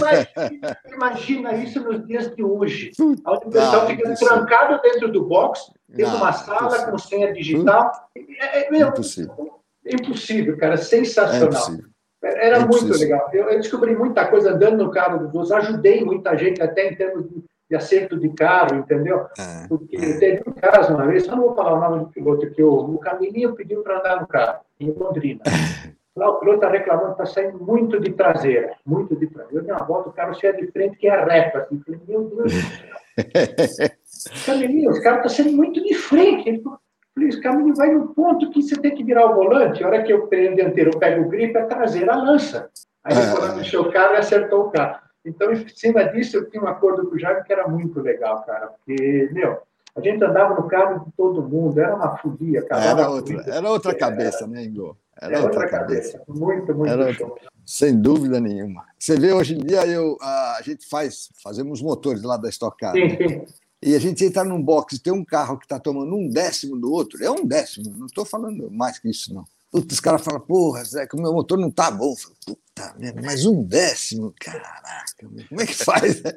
[SPEAKER 2] Mas imagina isso nos dias de hoje. Onde o pessoal
[SPEAKER 3] Não,
[SPEAKER 2] fica
[SPEAKER 3] impossível.
[SPEAKER 2] trancado dentro do box, dentro de uma sala
[SPEAKER 3] impossível.
[SPEAKER 2] com senha digital. É, é, meu,
[SPEAKER 3] Impossível.
[SPEAKER 2] impossível, cara,
[SPEAKER 3] É
[SPEAKER 2] sensacional.
[SPEAKER 3] impossível.
[SPEAKER 2] Era
[SPEAKER 3] É
[SPEAKER 2] muito legal. Eu, eu descobri muita coisa andando no carro dos outros, ajudei muita gente até em termos de, de acerto de carro, entendeu?
[SPEAKER 3] É,
[SPEAKER 2] Porque
[SPEAKER 3] é.
[SPEAKER 2] teve um caso uma vez, eu não vou falar o nome do piloto, que o, o pediu para andar no carro, em Londrina. Lá o piloto está reclamando que está saindo muito de traseira, muito de traseira. Eu dei uma volta, o carro saia de frente, que é reta. Assim. Falei, meu Deus do céu. Camilinho, os caras estão saindo muito de frente. Ele falou, esse caminho vai no ponto que você tem que virar o volante. A hora que eu prendo dianteiro, eu pego o gripe, a traseira lança. Aí ele foi lá, mexeu o carro e acertou o carro. Então, em cima disso, eu tinha um acordo com o Jaime que era muito legal, cara. Porque, meu, a gente andava no carro de todo mundo, era uma folia. acabava
[SPEAKER 3] Era outra, era outra cabeça, né, Ingo? Era
[SPEAKER 2] Era
[SPEAKER 3] outra cabeça.
[SPEAKER 2] Muito, muito
[SPEAKER 3] Era
[SPEAKER 2] show.
[SPEAKER 3] Sem dúvida nenhuma. Você vê, hoje em dia, eu, a gente faz, fazemos motores lá da Stock Car.
[SPEAKER 2] Sim,
[SPEAKER 3] né?
[SPEAKER 2] sim.
[SPEAKER 3] E a gente entra num box e tem um carro que está tomando um décimo do outro. É um décimo, não estou falando mais que isso, não. Putz, os caras falam, porra, Zé, que o meu motor não tá bom. Falo, Puta merda, mas um décimo, caraca, meu, como é que faz? né?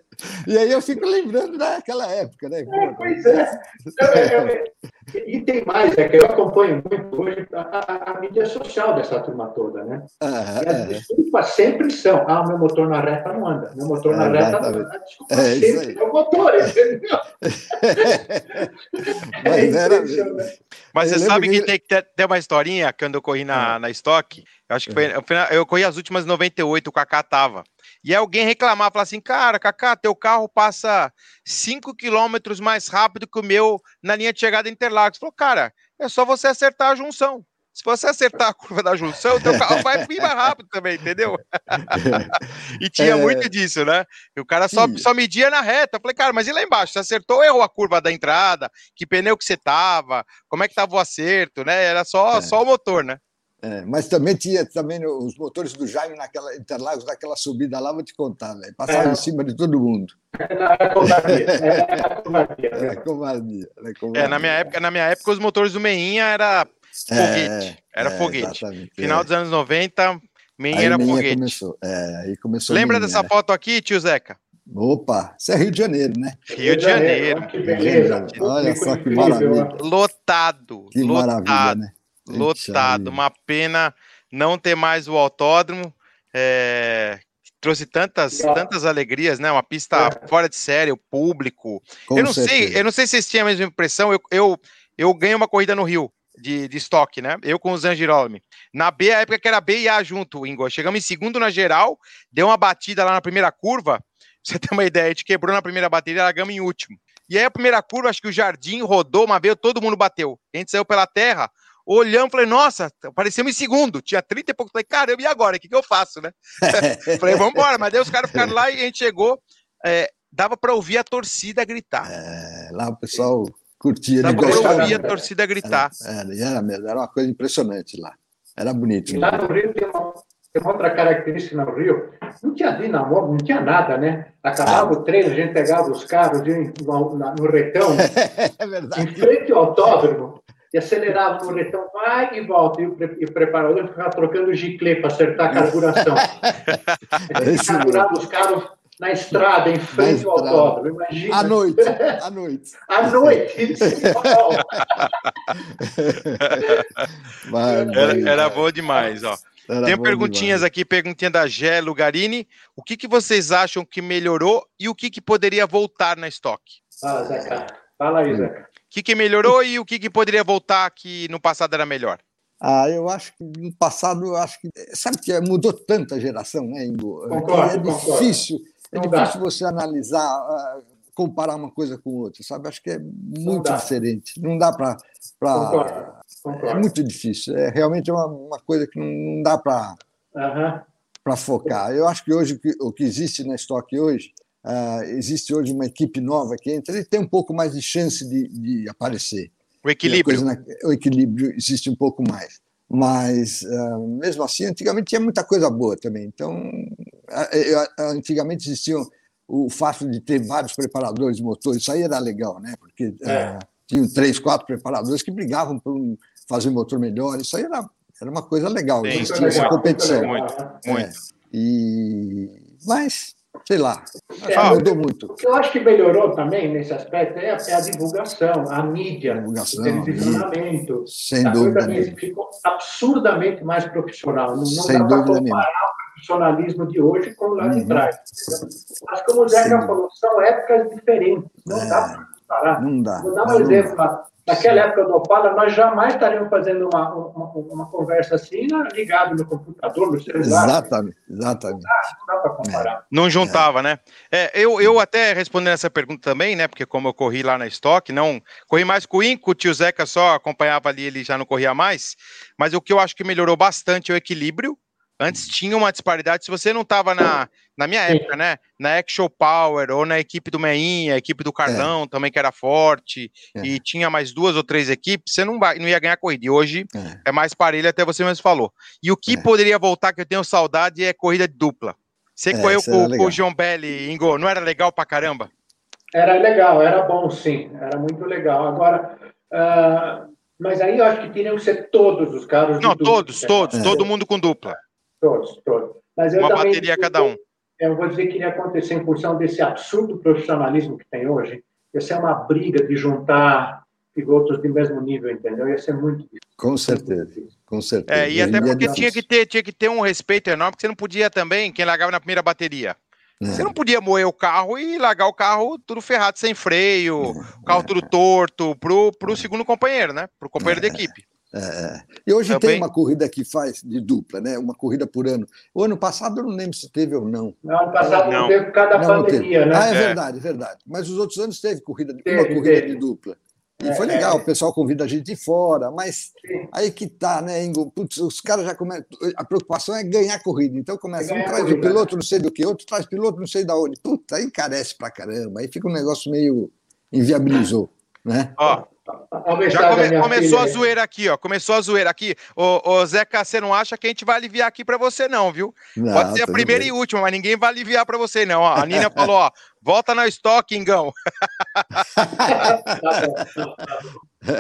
[SPEAKER 3] E aí eu fico lembrando daquela época, né?
[SPEAKER 2] É, pois é. Eu- eu- E tem mais, é que eu acompanho muito hoje a, a- a mídia social dessa turma toda, né?
[SPEAKER 3] Ah,
[SPEAKER 2] E as
[SPEAKER 3] é,
[SPEAKER 2] desculpas sempre são: ah, meu motor na reta não anda, meu motor na
[SPEAKER 3] É,
[SPEAKER 2] reta não anda. Desculpa
[SPEAKER 3] É isso
[SPEAKER 2] sempre é o motor, entendeu?
[SPEAKER 3] Mas
[SPEAKER 2] É
[SPEAKER 3] era
[SPEAKER 2] impressionante.
[SPEAKER 1] Mas
[SPEAKER 3] Eu
[SPEAKER 1] você sabe que
[SPEAKER 3] que-
[SPEAKER 1] tem que ter, ter uma historinha que quando eu corri na, na Stock. Eu acho que foi, eu eu corri as últimas 98, o Kaká tava. E alguém reclamar, falar assim, cara, Kaká, teu carro passa 5 quilômetros mais rápido que o meu na linha de chegada Interlagos. Falou, cara, é só você acertar a junção. Se você acertar a curva da junção, o teu carro vai vir mais rápido também, entendeu? e tinha é... muito disso, né? E o cara só, só media na reta. Eu falei, cara, mas e lá embaixo? Você acertou ou errou a curva da entrada? Que pneu que você tava? Como é que tava o acerto, né? Era só, é. só o motor, né?
[SPEAKER 3] É, mas também tinha também os motores do Jaime naquela Interlagos, naquela subida lá, vou te contar, né? Passava é. em cima de todo mundo.
[SPEAKER 1] É covardia. É covardia. É covardia. É, na minha época, na minha época os motores do Meinha era foguete, era foguete. Final dos anos 90, Meinha era Meinha foguete.
[SPEAKER 3] Começou. aí começou
[SPEAKER 1] Lembra Meinha, dessa né? foto aqui, tio Zeca?
[SPEAKER 3] Opa, isso é Rio de Janeiro, né?
[SPEAKER 1] Rio de Janeiro.
[SPEAKER 2] Rio de Janeiro.
[SPEAKER 3] Olha só que maravilha.
[SPEAKER 1] Lotado.
[SPEAKER 3] Que
[SPEAKER 1] lotado.
[SPEAKER 3] maravilha, né?
[SPEAKER 1] Lotado. Uma pena não ter mais o autódromo. É, trouxe tantas, tantas alegrias, né? Uma pista é. fora de série, o público. Com eu não certeza. sei, eu não sei se vocês tinham a mesma impressão. Eu, eu, eu ganhei uma corrida no Rio. De, de estoque, né? Eu com o Zangirolmi. Na B, a época que era B e A junto, Ingo. Chegamos em segundo na geral, deu uma batida lá na primeira curva. Você ter uma ideia, a gente quebrou na primeira bateria, largamos em último. E aí a primeira curva, acho que o Jardim rodou uma vez, todo mundo bateu. A gente saiu pela terra, olhando, falei, nossa, apareceu em segundo, tinha 30 e pouco. Falei, caramba, e agora? O que, que eu faço, né? falei, vamos embora. Mas daí os caras ficaram lá e a gente chegou. É, dava para ouvir a torcida gritar.
[SPEAKER 3] É, lá o pessoal curtia.
[SPEAKER 1] Dava para ouvir a torcida gritar.
[SPEAKER 3] Era, era, era, era uma coisa impressionante lá. Era bonito.
[SPEAKER 2] E lá no Rio tem uma, tem uma outra característica no Rio. Não tinha dinamômetro, não tinha nada, né? Acabava ah. o treino, a gente pegava os carros no, no retão,
[SPEAKER 3] é verdade.
[SPEAKER 2] em frente ao autódromo e acelerava no retão, vai e volta. E o, e o preparador ficava trocando giclê para acertar a carburação. Ele carburava os carros na estrada, em frente ao autódromo. Imagina.
[SPEAKER 3] À noite. À noite.
[SPEAKER 2] à noite.
[SPEAKER 1] era, era bom demais, ó. Era Tem perguntinhas demais. aqui, perguntinha da Gé Lugarini. O que, que vocês acham que melhorou e o que, que poderia voltar na estoque?
[SPEAKER 2] Ah, Zeca. Fala aí, Zeca
[SPEAKER 1] que, que melhorou e o que, que poderia voltar que no passado era melhor?
[SPEAKER 3] Ah, eu acho que no passado, eu acho que. Sabe que mudou tanta geração, né, Ingo?
[SPEAKER 2] Concordo,
[SPEAKER 3] é difícil, é difícil você analisar, ah, comparar uma coisa com outra, sabe? Acho que é muito não diferente. Não dá para. Pra... É muito difícil. É realmente uma, uma coisa que não, não dá para
[SPEAKER 2] uhum.
[SPEAKER 3] para focar. Eu acho que hoje o que, o que existe na estoque hoje Uh, existe hoje uma equipe nova que entra, ele tem um pouco mais de chance de, de aparecer.
[SPEAKER 1] O equilíbrio. Na,
[SPEAKER 3] o equilíbrio existe um pouco mais. Mas, uh, mesmo assim, antigamente tinha muita coisa boa também. Então, antigamente existiam o fato de ter vários preparadores de motor, isso aí era legal, né? Porque é. tinham três, quatro preparadores que brigavam por fazer um motor melhor, isso aí era, era uma coisa legal, Sim, existia essa competição.
[SPEAKER 1] Muito, muito. É.
[SPEAKER 3] E, mas sei lá, é, mudou muito.
[SPEAKER 2] O que eu acho que melhorou também nesse aspecto é a, é a divulgação, a mídia,
[SPEAKER 3] divulgação, o
[SPEAKER 2] televisionamento.
[SPEAKER 3] Sem a dúvida
[SPEAKER 2] coisa ficou absurdamente mais profissional. Não, não dá para comparar mesmo. o profissionalismo de hoje com lá de uhum. trás. Mas como o Zeca falou, são épocas diferentes. Não é, dá para comparar.
[SPEAKER 3] Não dá.
[SPEAKER 2] Vou dar um exemplo lá. Naquela época do Opala, nós jamais estaríamos fazendo uma, uma, uma conversa assim, né, ligado no computador, no celular.
[SPEAKER 3] Exatamente, exatamente. Não dá,
[SPEAKER 1] dá para comparar. É. Não juntava, é. né? É, eu, eu até respondendo essa pergunta também, né? Porque como eu corri lá na estoque, não corri mais com o Inco, o tio Zeca só acompanhava ali, ele já não corria mais. Mas o que eu acho que melhorou bastante é o equilíbrio Antes tinha uma disparidade, se você não estava na, na minha época, né? Na Action Power ou na equipe do Meinha, a equipe do Carlão é. também que era forte, é. e tinha mais duas ou três equipes, você não, vai, não ia ganhar corrida. E hoje é, é mais parelho, até você mesmo falou. E o que é. poderia voltar, que eu tenho saudade, é corrida de dupla. Você é, correu com, com, o João Belli, Ingo, não era legal pra caramba?
[SPEAKER 2] Era legal, era bom sim, era muito legal. Agora, uh, mas aí eu acho que teriam que ser todos os carros.
[SPEAKER 1] Não, todos, todos, todo mundo com dupla.
[SPEAKER 2] Todos, todos.
[SPEAKER 1] Mas eu Uma também, bateria cada um.
[SPEAKER 2] Eu vou dizer que iria acontecer em função desse absurdo profissionalismo que tem hoje. Ia ser uma briga de juntar pilotos de mesmo nível, entendeu? Ia ser muito difícil.
[SPEAKER 3] Com certeza, com certeza.
[SPEAKER 1] É, e até porque tinha que, ter, tinha que ter um respeito enorme, porque você não podia também, quem largava na primeira bateria. É. Você não podia moer o carro e largar o carro tudo ferrado, sem freio, é. o carro tudo torto, pro, pro segundo companheiro, né? Pro companheiro de equipe.
[SPEAKER 3] É, é. E hoje Também... tem uma corrida que faz de dupla, né? Uma corrida por ano. O ano passado eu não lembro se teve ou não.
[SPEAKER 2] No ano passado não, teve cada não, pandemia, né?
[SPEAKER 3] Ah, é, é, verdade, é verdade. Mas os outros anos teve corrida, teve, uma corrida teve. de dupla. E foi legal, o pessoal convida a gente de fora, mas aí que tá, né, Ingo? Putz, os caras já começam. A preocupação é ganhar corrida. Então começa, um traz o piloto não sei do que, outro traz piloto não sei da onde. Puta, aí encarece pra caramba. Aí fica um negócio meio inviabilizou, né?
[SPEAKER 1] Ó, já come, começou a zoeira aqui, ó. Começou a zoeira aqui. Ô, ô Zeca, você não acha que a gente vai aliviar aqui para você, não, viu? Não, Pode ser a primeira bem. e última, mas ninguém vai aliviar para você, não. Ó, a Nina falou, ó, volta na estoque, Ingão.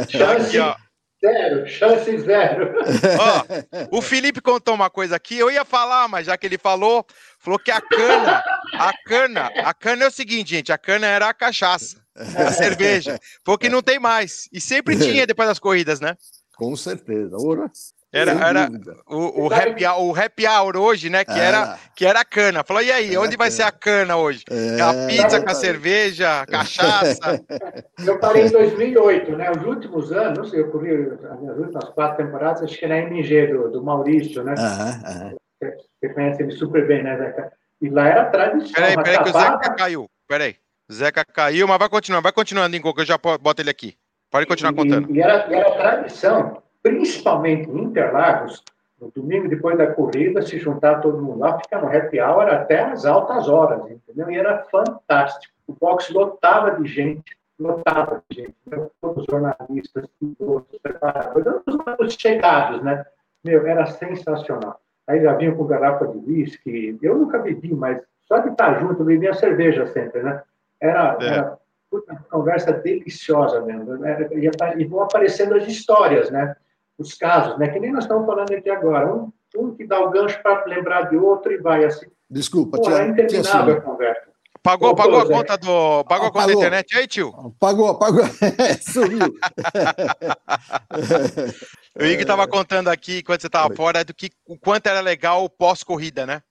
[SPEAKER 2] Chance zero, chance zero.
[SPEAKER 1] Ó, o Felipe contou uma coisa aqui, eu ia falar, mas já que ele falou, falou que a cana, a cana, a cana é o seguinte, gente, a cana era a cachaça a cerveja. Porque não tem mais. E sempre tinha depois das corridas, né?
[SPEAKER 3] Com certeza. Ora.
[SPEAKER 1] Era, era o, o, happy, o happy hour hoje, né? Que, é. era, que era a cana. Falou, e aí, onde vai ser a cana hoje? É, a pizza com a cerveja, a cachaça.
[SPEAKER 2] Eu parei em 2008, né? Os últimos anos, eu corri as últimas quatro temporadas, acho que era MG do, do Maurício, né? Você conhece ele super bem, né, Zeca? E lá era tradição.
[SPEAKER 1] Peraí, peraí, que o Zeca caiu. Peraí. Zeca caiu, mas vai continuando, vai continuando, Inco, que eu já boto ele aqui. Pode continuar contando.
[SPEAKER 2] E, e era, era tradição, principalmente em Interlagos, no domingo depois da corrida, se juntar todo mundo lá, ficar no happy hour até as altas horas, entendeu? E era fantástico. O box lotava de gente, lotava de gente. Todos os jornalistas, pilotos, preparadores, os chegados, né? Meu, era sensacional. Aí já vinham com garrafa de uísque. Eu nunca bebi, mas só de estar junto, eu bebia cerveja sempre, né? Era, é. era uma conversa deliciosa mesmo. Né? E vão aparecendo as histórias, né? Os casos, né? Que nem nós estamos falando aqui agora. Um, um que dá o gancho para lembrar de outro e vai assim.
[SPEAKER 3] Desculpa,
[SPEAKER 2] Pô, tinha, é interminável a conversa.
[SPEAKER 1] Pagou, pagou a conta do. Pagou a conta da internet aí, tio?
[SPEAKER 3] Pagou, pagou. Sumiu.
[SPEAKER 1] o Ig estava contando aqui, quando você estava fora, do que o quanto era legal o pós-corrida, né?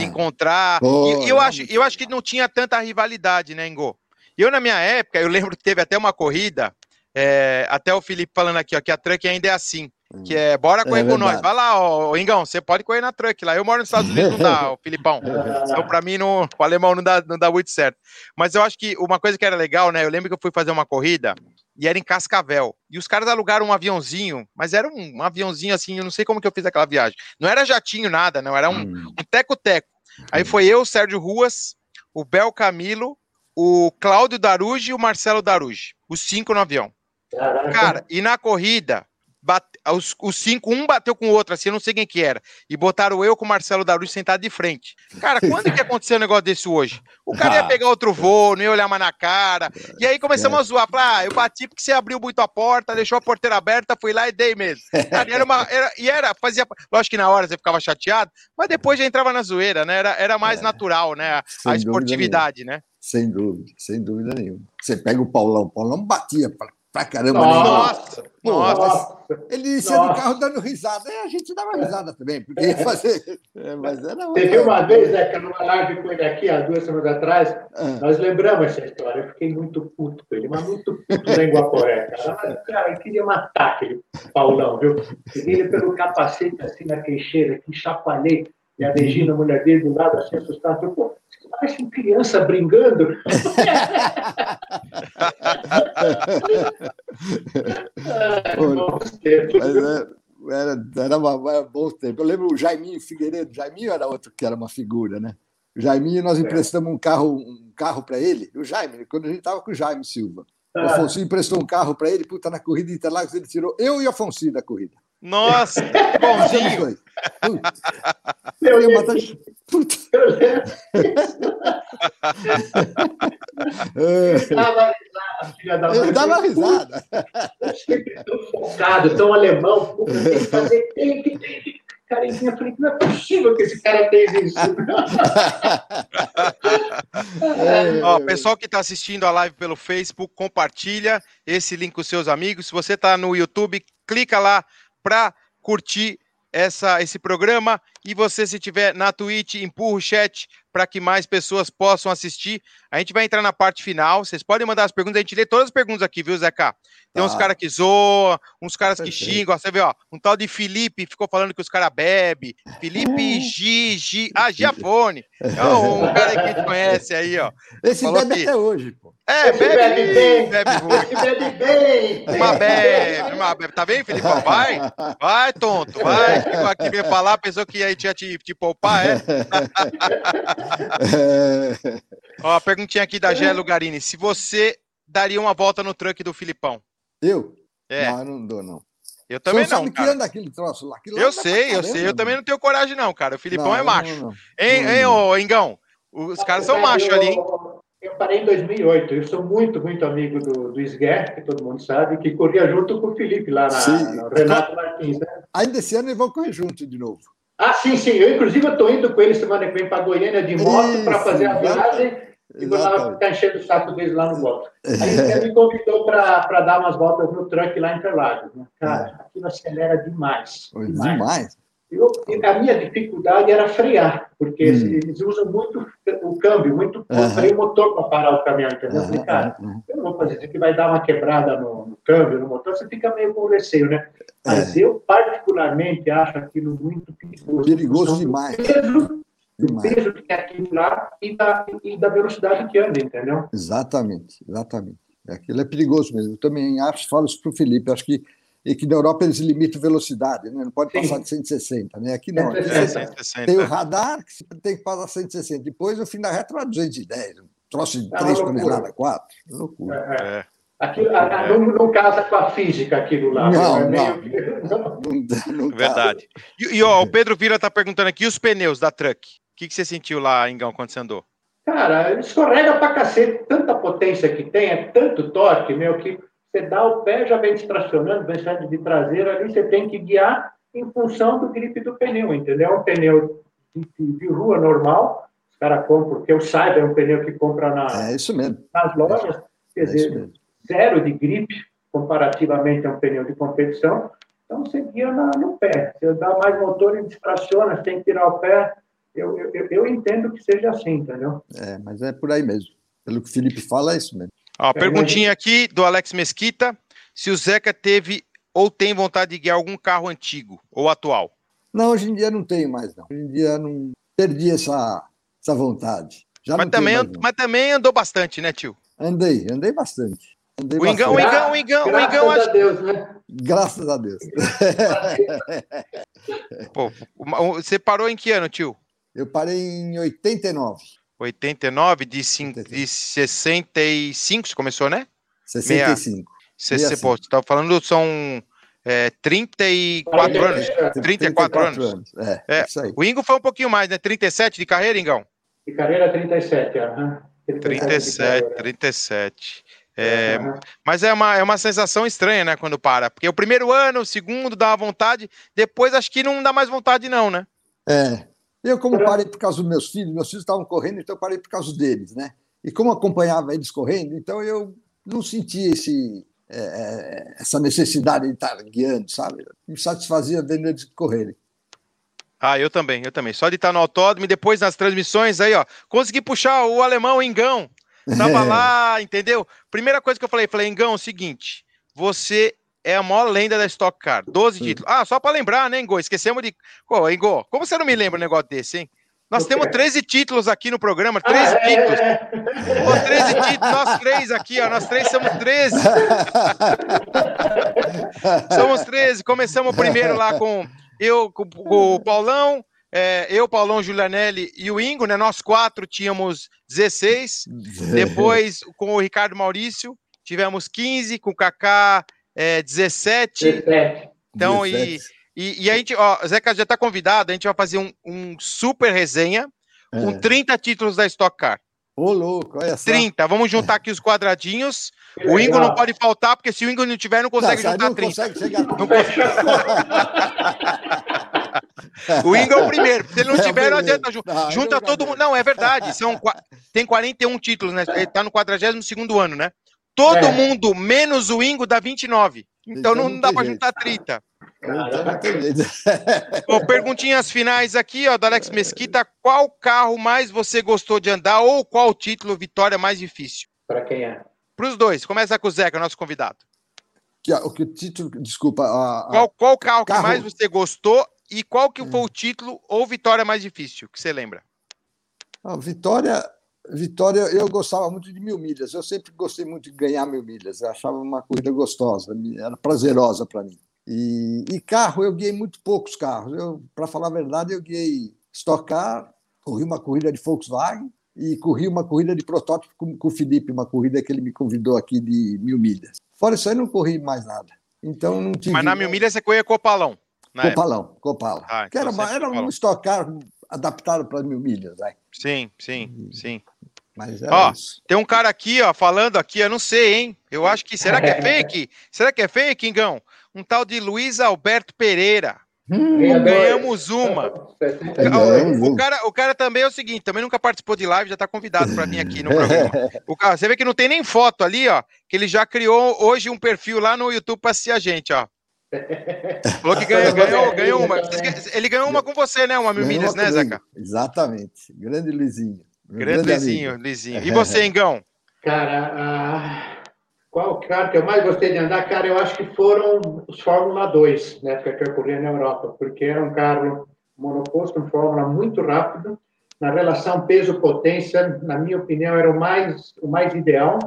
[SPEAKER 1] É. encontrar. e, eu, acho, eu acho que não tinha tanta rivalidade, né, Engô? Eu, na minha época, eu lembro que teve até uma corrida, é, até o Felipe falando aqui, ó, que a truck ainda é assim. Que é, bora correr é com nós. Vai lá, ó, Ingão, você pode correr na truck lá. Eu moro nos Estados Unidos, não dá, o Filipão. Então, pra mim, não, o alemão não dá, não dá muito certo. Mas eu acho que uma coisa que era legal, né? Eu lembro que eu fui fazer uma corrida e era em Cascavel. E os caras alugaram um aviãozinho, mas era um, um aviãozinho assim, eu não sei como que eu fiz aquela viagem. Não era jatinho, nada, não, era um teco-teco. Um Aí foi eu, Sérgio Ruas, o Bel Camilo, o Cláudio Daruge e o Marcelo Daruge. Os cinco no avião. Caraca. Cara, e na corrida, bate, os, os, cinco, um bateu com o outro, assim, eu não sei quem que era. E botaram eu com o Marcelo Daruz sentado de frente. Cara, quando que aconteceu um negócio desse hoje? O cara ia ah. pegar outro voo, não ia olhar mais na cara. E aí começamos a zoar. Falar, ah, eu bati porque você abriu muito a porta, deixou a porteira aberta, fui lá e dei mesmo. Cara, e era uma. Era, e era, fazia. Lógico que na hora você ficava chateado, mas depois já entrava na zoeira, né? Era, era mais é, natural, né? A, a esportividade, né?
[SPEAKER 3] Sem dúvida, sem dúvida nenhuma. Você pega o Paulão, o Paulão batia pra caramba.
[SPEAKER 1] Nossa, nossa,
[SPEAKER 3] nossa. Ele descia do carro dando risada. É, a gente dava risada também, porque ia fazer. É, mas era
[SPEAKER 2] uma... Teve uma vez, né, que numa live com ele aqui, há duas semanas atrás, ah. nós lembramos essa história. Eu fiquei muito puto com ele, mas muito puto em Guaporé, cara. cara, eu queria matar aquele Paulão, viu? Peguei ele pelo capacete assim na queixeira, que chapalhei. E a Regina, a mulher dele, do lado, assim, assustada. Pô, parece criança brincando.
[SPEAKER 3] É, era, era, uma, era bom tempo. Eu lembro o Jaiminho Figueiredo. Jaiminho era outro que era uma figura, né? O Jaiminho, nós é. emprestamos um carro, um carro para ele, o Jaime, quando a gente estava com o Jaime Silva. O ah. Afonso emprestou um carro para ele, puta, na corrida de Interlagos, ele tirou eu e o Afonso da corrida.
[SPEAKER 1] Nossa, bonzinho.
[SPEAKER 3] Eu ia matar. Puta. Eu dava risada.
[SPEAKER 2] Sempre tão focado, tão alemão. Tem que fazer, tem que, tem que. Falei, não é possível que esse cara fez isso.
[SPEAKER 1] Ó, pessoal que está assistindo a live pelo Facebook, compartilha esse link com seus amigos. Se você está no YouTube, clica lá para curtir essa, esse programa E você, se tiver na Twitch, empurra o chat para que mais pessoas possam assistir. A gente vai entrar na parte final. Vocês podem mandar as perguntas, a gente lê todas as perguntas aqui, viu, Zeca? Tem uns caras que zoam, uns caras que xingam. Você vê, ó, um tal de Felipe ficou falando que os caras bebem. Felipe G, Ah, Giafone. É um cara que a gente conhece aí, ó.
[SPEAKER 3] Esse bebe que... até hoje, pô.
[SPEAKER 1] É, bebe, bebe bem. Bebe bebe bem. Uma bebe, uma bebe. Tá bem, Filipão? Vai. Vai, tonto. Vai. Ficou aqui veio falar, pensou que aí tinha te, te poupar, é? ó, a perguntinha aqui da Gé Lugarini. Se você daria uma volta no truck do Filipão?
[SPEAKER 3] Eu? É. Não, eu não dou, não.
[SPEAKER 1] Eu também não.
[SPEAKER 3] Sabe cara. que anda aquele troço lá?
[SPEAKER 1] eu sei, eu sei. Eu também não tenho coragem, não, cara. O Filipão não, é macho. Não, não. Hein, hein, ô, Engão? Os caras são machos ali, hein?
[SPEAKER 2] Eu parei em 2008. Eu sou muito, muito amigo do, do Isguer, que todo mundo sabe, que corria junto com o Felipe lá na, no Renato Martins. Né?
[SPEAKER 3] Ainda esse ano eles vão correr junto de novo.
[SPEAKER 2] Ah, sim, sim. Eu, inclusive, estou indo com ele semana que vem para Goiânia de moto para fazer a viagem e vou lá ficar enchendo o saco deles lá no golpe. Aí ele me convidou para dar umas voltas no truck lá em Interlagos. Né? Cara, é. aquilo acelera demais.
[SPEAKER 3] Demais. demais.
[SPEAKER 2] Eu, a minha dificuldade era frear, porque hum. eles usam muito o câmbio, muito uhum. o motor para parar o caminhão, entendeu? Uhum. Cara, eu não vou fazer isso aqui, vai dar uma quebrada no, no, câmbio, no motor, você fica meio com receio, né? Mas é. eu, particularmente, acho aquilo muito perigoso.
[SPEAKER 3] Perigoso demais. Peso,
[SPEAKER 2] do peso que tem aquilo lá e da, e da velocidade que anda, entendeu?
[SPEAKER 3] Exatamente, exatamente. Aquilo é perigoso mesmo. Eu também acho, falo isso para o Felipe, acho que e que na Europa eles limitam velocidade, né? não pode passar de 160, né? Aqui não. É, 160. Tem o radar que tem que passar 160. Depois, no fim da reta, vai 210. Um troço de 3 é toneladas, 4. Loucura. É.
[SPEAKER 2] é. Aquilo, a, não, não, casa com a física aquilo lá.
[SPEAKER 3] Não, é não, não,
[SPEAKER 1] não, não Verdade. E, e ó, o Pedro Vira está perguntando aqui, os pneus da Truck? O que, que você sentiu lá, Ingão, quando você andou?
[SPEAKER 2] Cara, escorrega pra cacete. Tanta potência que tem, é tanto torque, meu, que você dá o pé, já vem distracionando, vem saindo de traseira ali, você tem que guiar em função do gripe do pneu, entendeu? É um pneu de, de, rua normal, os caras compram, porque eu saiba, é um pneu que compra na,
[SPEAKER 3] é isso mesmo.
[SPEAKER 2] nas lojas, quer é dizer, zero de gripe, comparativamente a um pneu de competição, então você guia na, no pé, você dá mais motor e distraciona, você tem que tirar o pé, eu, eu, eu entendo que seja assim, entendeu?
[SPEAKER 3] É, mas é por aí mesmo. Pelo que o Felipe fala, é isso mesmo.
[SPEAKER 1] Ó, perguntinha aqui do Alex Mesquita: se o Zeca teve ou tem vontade de guiar algum carro antigo ou atual?
[SPEAKER 3] Não, hoje em dia não tenho mais, não. Hoje em dia não perdi essa, essa vontade.
[SPEAKER 1] Já mas, também, mais, mas também andou bastante, né, tio?
[SPEAKER 3] Andei, andei bastante. Andei
[SPEAKER 1] o Ingão, o Ingão, o Ingão, o Ingão,
[SPEAKER 2] Graças a Deus, né?
[SPEAKER 3] Graças a Deus.
[SPEAKER 1] Pô, você parou em que ano, tio?
[SPEAKER 3] Eu parei em 89.
[SPEAKER 1] 89 de, de 65, você começou, né?
[SPEAKER 3] 65.
[SPEAKER 1] Você estava falando, são é, 34 anos. 34, 34 anos. anos. É, é, isso aí. O Ingo foi um pouquinho mais, né? 37 de carreira, Ingão?
[SPEAKER 2] De carreira, 37. Uhum.
[SPEAKER 1] 37, 37. É, uhum. Mas é uma, é uma sensação estranha, né, quando para. Porque o primeiro ano, o segundo dá vontade, depois acho que não dá mais vontade, não, né?
[SPEAKER 3] É, eu, como parei por causa dos meus filhos, meus filhos estavam correndo, então eu parei por causa deles, né? E como acompanhava eles correndo, então eu não sentia esse, é, é, essa necessidade de estar guiando, sabe? Me satisfazia vendo eles correrem.
[SPEAKER 1] Ah, eu também, eu também. Só de estar no autódromo e depois nas transmissões aí, ó, consegui puxar o alemão Engão. Tava lá, entendeu? Primeira coisa que eu falei, falei, Engão, é o seguinte, você é a maior lenda da Stock Car. 12 Sim. títulos. Ah, só para lembrar, né, Engo? Esquecemos de. Pô, Engo, como você não me lembra um negócio desse, hein? Nós temos 13 títulos aqui no programa, 13 ah, é, títulos. É, é. Pô, 13 títulos, nós três aqui, ó, nós três somos 13. somos 13. Começamos primeiro lá com eu, com, com o Paulão, é, eu, Paulão, Julianelli e o Ingo, né? Nós quatro tínhamos 16. Depois, com o Ricardo Maurício, tivemos 15, com o Kaká é, 17. 17. Então, 17. E, e, e, a gente, ó, Zeca já está convidado, a gente vai fazer um, um super resenha é. com 30 títulos da Stock Car.
[SPEAKER 3] Ô, louco, olha só.
[SPEAKER 1] 30. Vamos juntar aqui os quadradinhos. Que o Ingo não pode faltar, porque se o Ingo não tiver, não consegue não, juntar não 30. Consegue chegar. Não consegue. o Ingo é o primeiro. Se ele não é tiver, não adianta. Não, Junta todo mundo. Não, é verdade. São, tem 41 títulos, né? Ele está no 42 ano, né? Todo é. mundo, menos o Ingo, dá 29. Então, então não, não dá para juntar 30. Bom, perguntinhas finais aqui, ó, da Alex Mesquita. Qual carro mais você gostou de andar ou qual título vitória mais difícil?
[SPEAKER 2] Para quem é?
[SPEAKER 1] Para os dois. Começa com o Zeca, nosso convidado.
[SPEAKER 3] Que, o que título, desculpa. A,
[SPEAKER 1] a... Qual, qual carro, carro, que mais você gostou e qual que foi o título ou vitória mais difícil, que você lembra?
[SPEAKER 3] A vitória, vitória, eu gostava muito de mil milhas. Eu sempre gostei muito de ganhar mil milhas. Eu achava uma corrida gostosa, era prazerosa para mim. E, e, carro, eu guiei muito poucos carros. Para falar a verdade, eu guiei Stock Car, corri uma corrida de Volkswagen e corri uma corrida de protótipo com, com o Felipe, uma corrida que ele me convidou aqui de mil milhas. Fora isso aí, não corri mais nada. Então não tive.
[SPEAKER 1] Mas na mil milhas você corria Copalão?
[SPEAKER 3] Copalão, época. Copala. Ah, então que era, era um Stock Car adaptado para mil milhas. Vai.
[SPEAKER 1] Sim, sim, sim. Mas é ó, isso. tem um cara aqui, ó, falando aqui, eu não sei, hein? Eu acho que. Será que é fake? Será que é fake, Ingão? Um tal de Luiz Alberto Pereira. Hum, ganhamos uma. O, o, cara, o cara também é o seguinte, também nunca participou de live, já está convidado para vir aqui no programa. O cara, você vê que não tem nem foto ali, ó, que ele já criou hoje um perfil lá no YouTube para assistir a gente, ó. Falou que ganhou, ganhou, ganhou uma. Ele ganhou uma com você, né? Uma mil milhas, né, Zeca?
[SPEAKER 3] Exatamente. Grande Lizinho.
[SPEAKER 1] Grande, grande Lizinho, Lizinho. E você, Engão?
[SPEAKER 2] Cara, uh, qual carro que eu mais gostei de andar? Cara, eu acho que foram os Fórmula 2, na época que eu corria na Europa, porque era um carro monoposto, um Fórmula muito rápido. Na relação peso-potência, na minha opinião, era o mais, o mais ideal,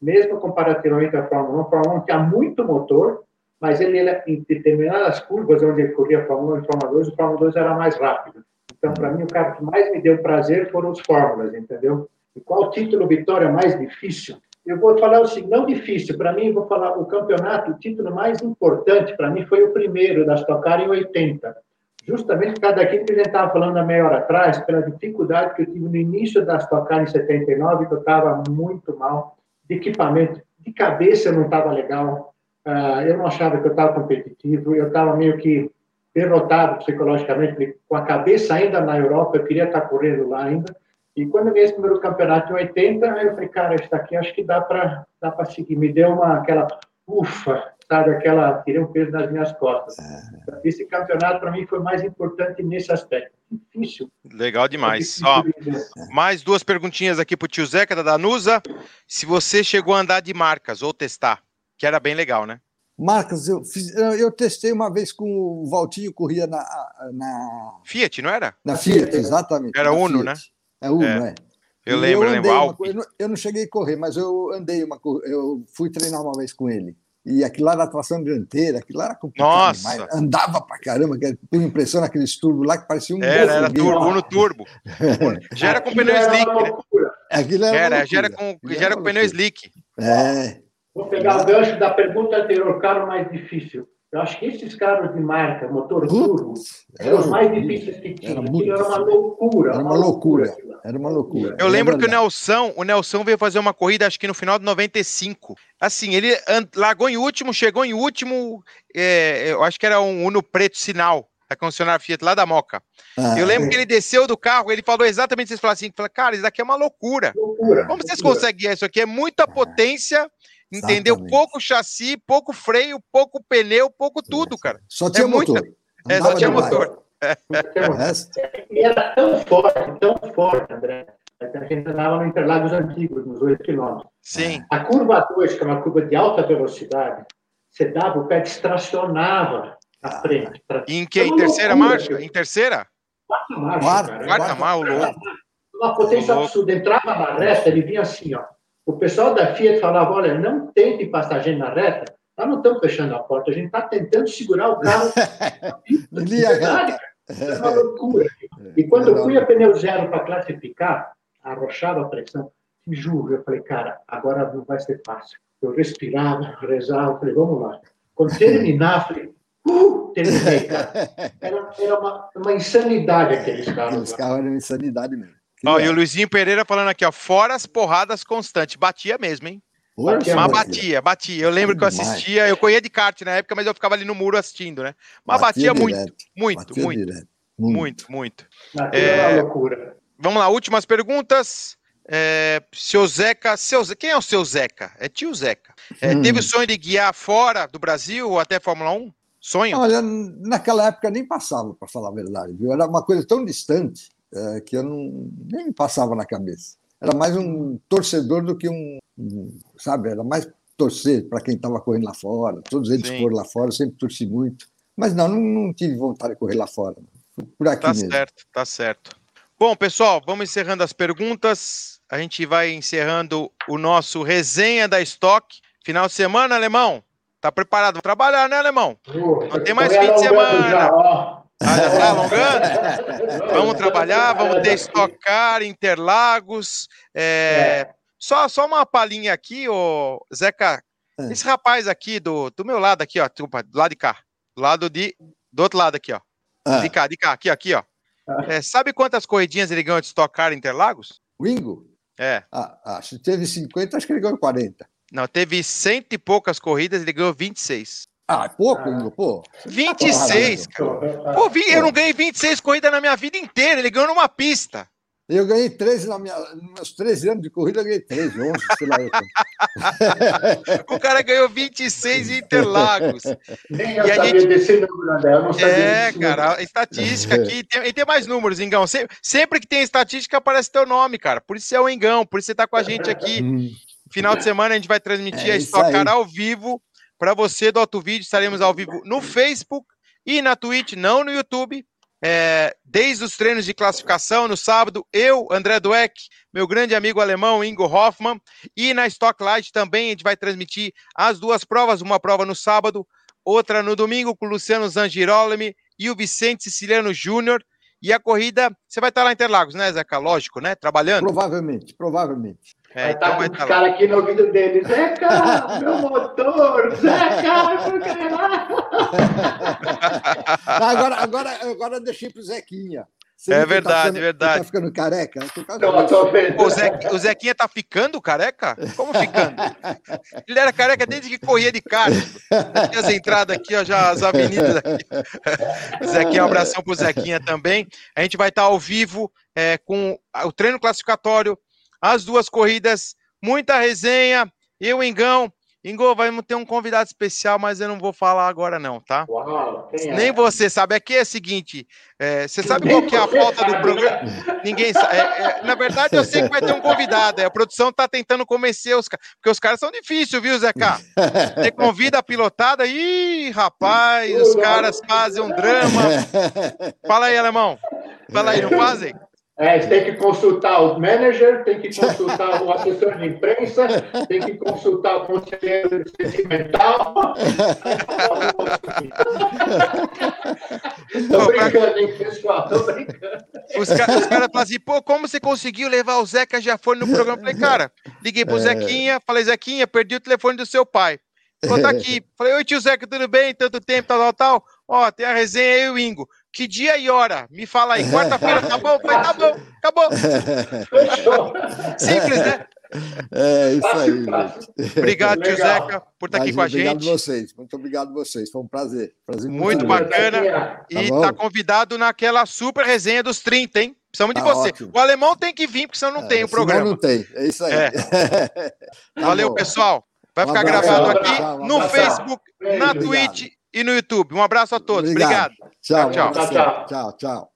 [SPEAKER 2] mesmo comparativamente à Fórmula 1. A Fórmula 1 tinha muito motor, mas ele, em determinadas curvas onde ele corria Fórmula 1 e Fórmula 2, o Fórmula 2 era mais rápido. Então, para mim, o carro que mais me deu prazer foram os Fórmulas, entendeu? E qual título vitória mais difícil? Eu vou falar o seguinte, não difícil, para mim, vou falar o campeonato, o título mais importante para mim foi o primeiro, da Stock Car em 80. Justamente por causa daquilo que a gente estava falando há meia hora atrás, pela dificuldade que eu tive no início da Stock Car em 79, que eu estava muito mal, de equipamento, de cabeça não estava legal, Uh, eu não achava que eu estava competitivo, eu estava meio que derrotado psicologicamente, com a cabeça ainda na Europa, eu queria estar correndo lá ainda. E quando eu vi esse primeiro campeonato em 80, eu falei, cara, isso daqui acho que dá para dá seguir. Me deu uma, aquela ufa, sabe, aquela, tirei um peso nas minhas costas. É. Esse campeonato, para mim, foi mais importante nesse aspecto. Difícil.
[SPEAKER 1] Legal demais. É Ó, mais duas perguntinhas aqui para o tio Zeca, da Danusa. Se você chegou a andar de marcas ou testar? Que era bem legal, né?
[SPEAKER 3] Marcas, eu, fiz, eu testei uma vez com o Valtinho, corria na, na.
[SPEAKER 1] Fiat, não era?
[SPEAKER 3] Na Fiat, exatamente.
[SPEAKER 1] Era Uno,
[SPEAKER 3] Fiat. né? É Uno, é. é.
[SPEAKER 1] Eu lembro, eu, lembro. Uma,
[SPEAKER 3] eu, não, eu não cheguei a correr, mas eu andei uma eu fui treinar uma vez com ele. E aquilo lá era tração dianteira, aquilo lá era complicado
[SPEAKER 1] Nossa. demais.
[SPEAKER 3] Andava pra caramba, por impressão naqueles turbos lá que parecia um.
[SPEAKER 1] Era, era turbo, Uno turbo. já era com pneu slick, né?
[SPEAKER 3] Aquilo
[SPEAKER 1] era, era já era com, já era com pneu slick.
[SPEAKER 2] É. Vou pegar o gancho da pergunta anterior, carro mais difícil. Eu acho que esses carros de marca, motor turbo, eram os mais difíceis que tinha. Era, era uma loucura.
[SPEAKER 3] Era uma loucura. Era uma loucura.
[SPEAKER 1] Eu lembro que o Nelson, o Nelson veio fazer uma corrida, acho que no final de 95. Assim, ele largou em último, chegou em último, é, eu acho que era um Uno preto sinal da concessionária Fiat lá da Moca. Ah, eu lembro é. que ele desceu do carro, ele falou exatamente isso, falou assim, falou, cara, isso daqui é uma loucura. loucura Como vocês loucura. conseguem isso aqui? É muita potência Entendeu? Exatamente. Pouco chassi, pouco freio, pouco pneu, pouco tudo, cara.
[SPEAKER 3] Só tinha é motor. Muita...
[SPEAKER 1] É, só tinha motor. É.
[SPEAKER 2] E era tão forte, tão forte, André. A gente andava no Interlagos Antigos, nos 8 quilômetros.
[SPEAKER 1] Sim.
[SPEAKER 2] A curva 2, que é uma curva de alta velocidade, você dava, o pé distracionava à ah. frente.
[SPEAKER 1] Pra... Em que? Em terceira loucura, marcha? Em terceira?
[SPEAKER 2] Quarta marcha.
[SPEAKER 1] Quarta, quarta marcha,
[SPEAKER 2] Uma potência absurda. Entrava na reta, ele vinha assim, ó o pessoal da Fiat falava: olha, não tente gente na reta, nós não estamos fechando a porta, a gente está tentando segurar o carro. verdade, é uma loucura. E quando eu fui a pneu zero para classificar, arrochava a pressão. Te juro, eu falei, cara, agora não vai ser fácil. Eu respirava, rezava, falei, vamos lá. Quando terminar, falei, uh, terminei, cara. Era, era uma, uma insanidade aqueles carros. Aqueles
[SPEAKER 3] carros eram insanidade mesmo.
[SPEAKER 1] Ó, e o Luizinho Pereira falando aqui, ó, fora as porradas constantes. Batia mesmo, hein? Batia, mas batia, batia. Eu lembro que eu assistia, eu corria de kart na época, mas eu ficava ali no muro assistindo, né? Mas batia, batia muito, muito, batia muito, muito, muito, muito.
[SPEAKER 2] É, loucura.
[SPEAKER 1] Vamos lá, últimas perguntas. É, seu Zeca, seu, quem é o seu Zeca? É tio Zeca. É, hum. Teve o sonho de guiar fora do Brasil ou até Fórmula 1? Sonho?
[SPEAKER 3] Olha, naquela época nem passava, para falar a verdade. Viu? Era uma coisa tão distante é, que eu não, nem me passava na cabeça. Era mais um torcedor do que um, um sabe? Era mais torcer para quem estava correndo lá fora. Todos eles Sim. foram lá fora, eu sempre torci muito. Mas não, não, não, tive vontade de correr lá fora. Por aqui
[SPEAKER 1] tá
[SPEAKER 3] mesmo.
[SPEAKER 1] certo, tá certo. Bom, pessoal, vamos encerrando as perguntas. A gente vai encerrando o nosso resenha da estoque. Final de semana, alemão. Tá preparado para trabalhar, né, alemão? Não tem mais fim de semana. Já tá alongando? vamos trabalhar, vamos ter estocar, Interlagos. É... É. Só, só uma palhinha aqui, ô Zeca. É. Esse rapaz aqui do, do meu lado aqui, ó, do lado de cá. Do lado de. Do outro lado aqui, ó. Ah. De cá, de cá, aqui, aqui, ó. Ah. É, sabe quantas corridinhas ele ganhou de estocar Interlagos?
[SPEAKER 3] O Ingo?
[SPEAKER 1] É.
[SPEAKER 3] Ah, ah, se teve 50, acho que ele ganhou 40.
[SPEAKER 1] Não, teve cento e poucas corridas, ele ganhou 26.
[SPEAKER 3] Ah, é pouco, Ingo, pô.
[SPEAKER 1] 26, cara. Pô, eu não ganhei 26 corridas na minha vida inteira, ele ganhou numa pista.
[SPEAKER 3] Eu ganhei 13 na minha, nos meus 13 anos de corrida, eu ganhei 13, 11, sei lá.
[SPEAKER 1] o cara ganhou 26 em Interlagos.
[SPEAKER 2] Nem eu e a gente... desse número, André, eu não sabia
[SPEAKER 1] É, cara, a estatística aqui, e tem, tem, mais números, Engão. Sempre, sempre, que tem estatística aparece teu nome, cara. Por isso é o Engão, por isso você tá com a gente aqui. Hum. Final de semana a gente vai transmitir é a Stock ao vivo para você do Alto Vídeo. Estaremos ao vivo no Facebook e na Twitch, não no YouTube é, desde os treinos de classificação no sábado, eu, André Dueck, meu grande amigo alemão Ingo Hoffman, e na Stock Light também a gente vai transmitir as duas provas, uma prova no sábado, outra no domingo com o Luciano Zangirolami e o Vicente Siciliano Júnior. E a corrida, você vai estar lá em Interlagos, né, Zeca? Lógico, né? Trabalhando?
[SPEAKER 3] Provavelmente, provavelmente.
[SPEAKER 2] É, então vai estar cara aqui no ouvido dele, Zeca, meu motor, Zeca,
[SPEAKER 3] agora, agora, agora deixei pro Zequinha.
[SPEAKER 1] Você é verdade, tá ficando, verdade.
[SPEAKER 3] Tá ficando careca?
[SPEAKER 1] O, Zequinha, o Zequinha tá ficando careca? Como ficando? Ele era careca desde que corria de. Aqui as entradas aqui, ó, já as avenidas aqui. Zequinha, um abração pro Zequinha também. A gente vai estar ao vivo é, com o treino classificatório as duas corridas, muita resenha. Eu, Engão, Ingo, vamos ter um convidado especial, mas eu não vou falar agora não, tá? Uau, é? Nem você sabe. Aqui é o seguinte, é, você sabe qual que é a pauta do programa? Ninguém sabe. É, é, na verdade, eu sei que vai ter um convidado. É, a produção tá tentando convencer os caras, porque os caras são difíceis, viu, Zeca? Você convida a pilotada, ih, rapaz, os caras fazem um drama. Fala aí, alemão. Fala aí, não fazem?
[SPEAKER 2] É, tem que consultar o manager, tem que consultar o assessor de imprensa, tem que consultar o conselheiro sentimental. Estou brincando, hein, pessoal? Estou brincando.
[SPEAKER 1] Os, ca os caras falam assim, pô, como você conseguiu levar o Zeca já foi no programa? falei, cara, liguei pro é... Zequinha, falei, Zequinha, perdi o telefone do seu pai. Falou, tá aqui. Falei, oi tio Zeca, tudo bem? Tanto tempo, tal, tal, tal. Ó, tem a resenha aí, o Ingo. Que dia e hora? Me fala aí. Quarta-feira, tá bom? Foi, tá bom, acabou. Simples, né?
[SPEAKER 3] É isso aí, gente.
[SPEAKER 1] Obrigado, tio Zeca, por estar aqui com a gente.
[SPEAKER 3] Obrigado vocês, muito obrigado vocês. Foi um prazer. prazer
[SPEAKER 1] muito, muito bacana. E tá, tá, convidado naquela super resenha dos 30, hein? Precisamos de tá você. Ótimo. O alemão tem que vir, porque senão não é, tem o programa.
[SPEAKER 3] não tem, é isso aí. É.
[SPEAKER 1] tá Valeu, bom. pessoal. Vai ficar gravado aqui no Facebook, na Twitch e no YouTube. Um abraço a todos. Obrigado.
[SPEAKER 3] Obrigado. Tchau, tchau. tchau, tchau. tchau, tchau.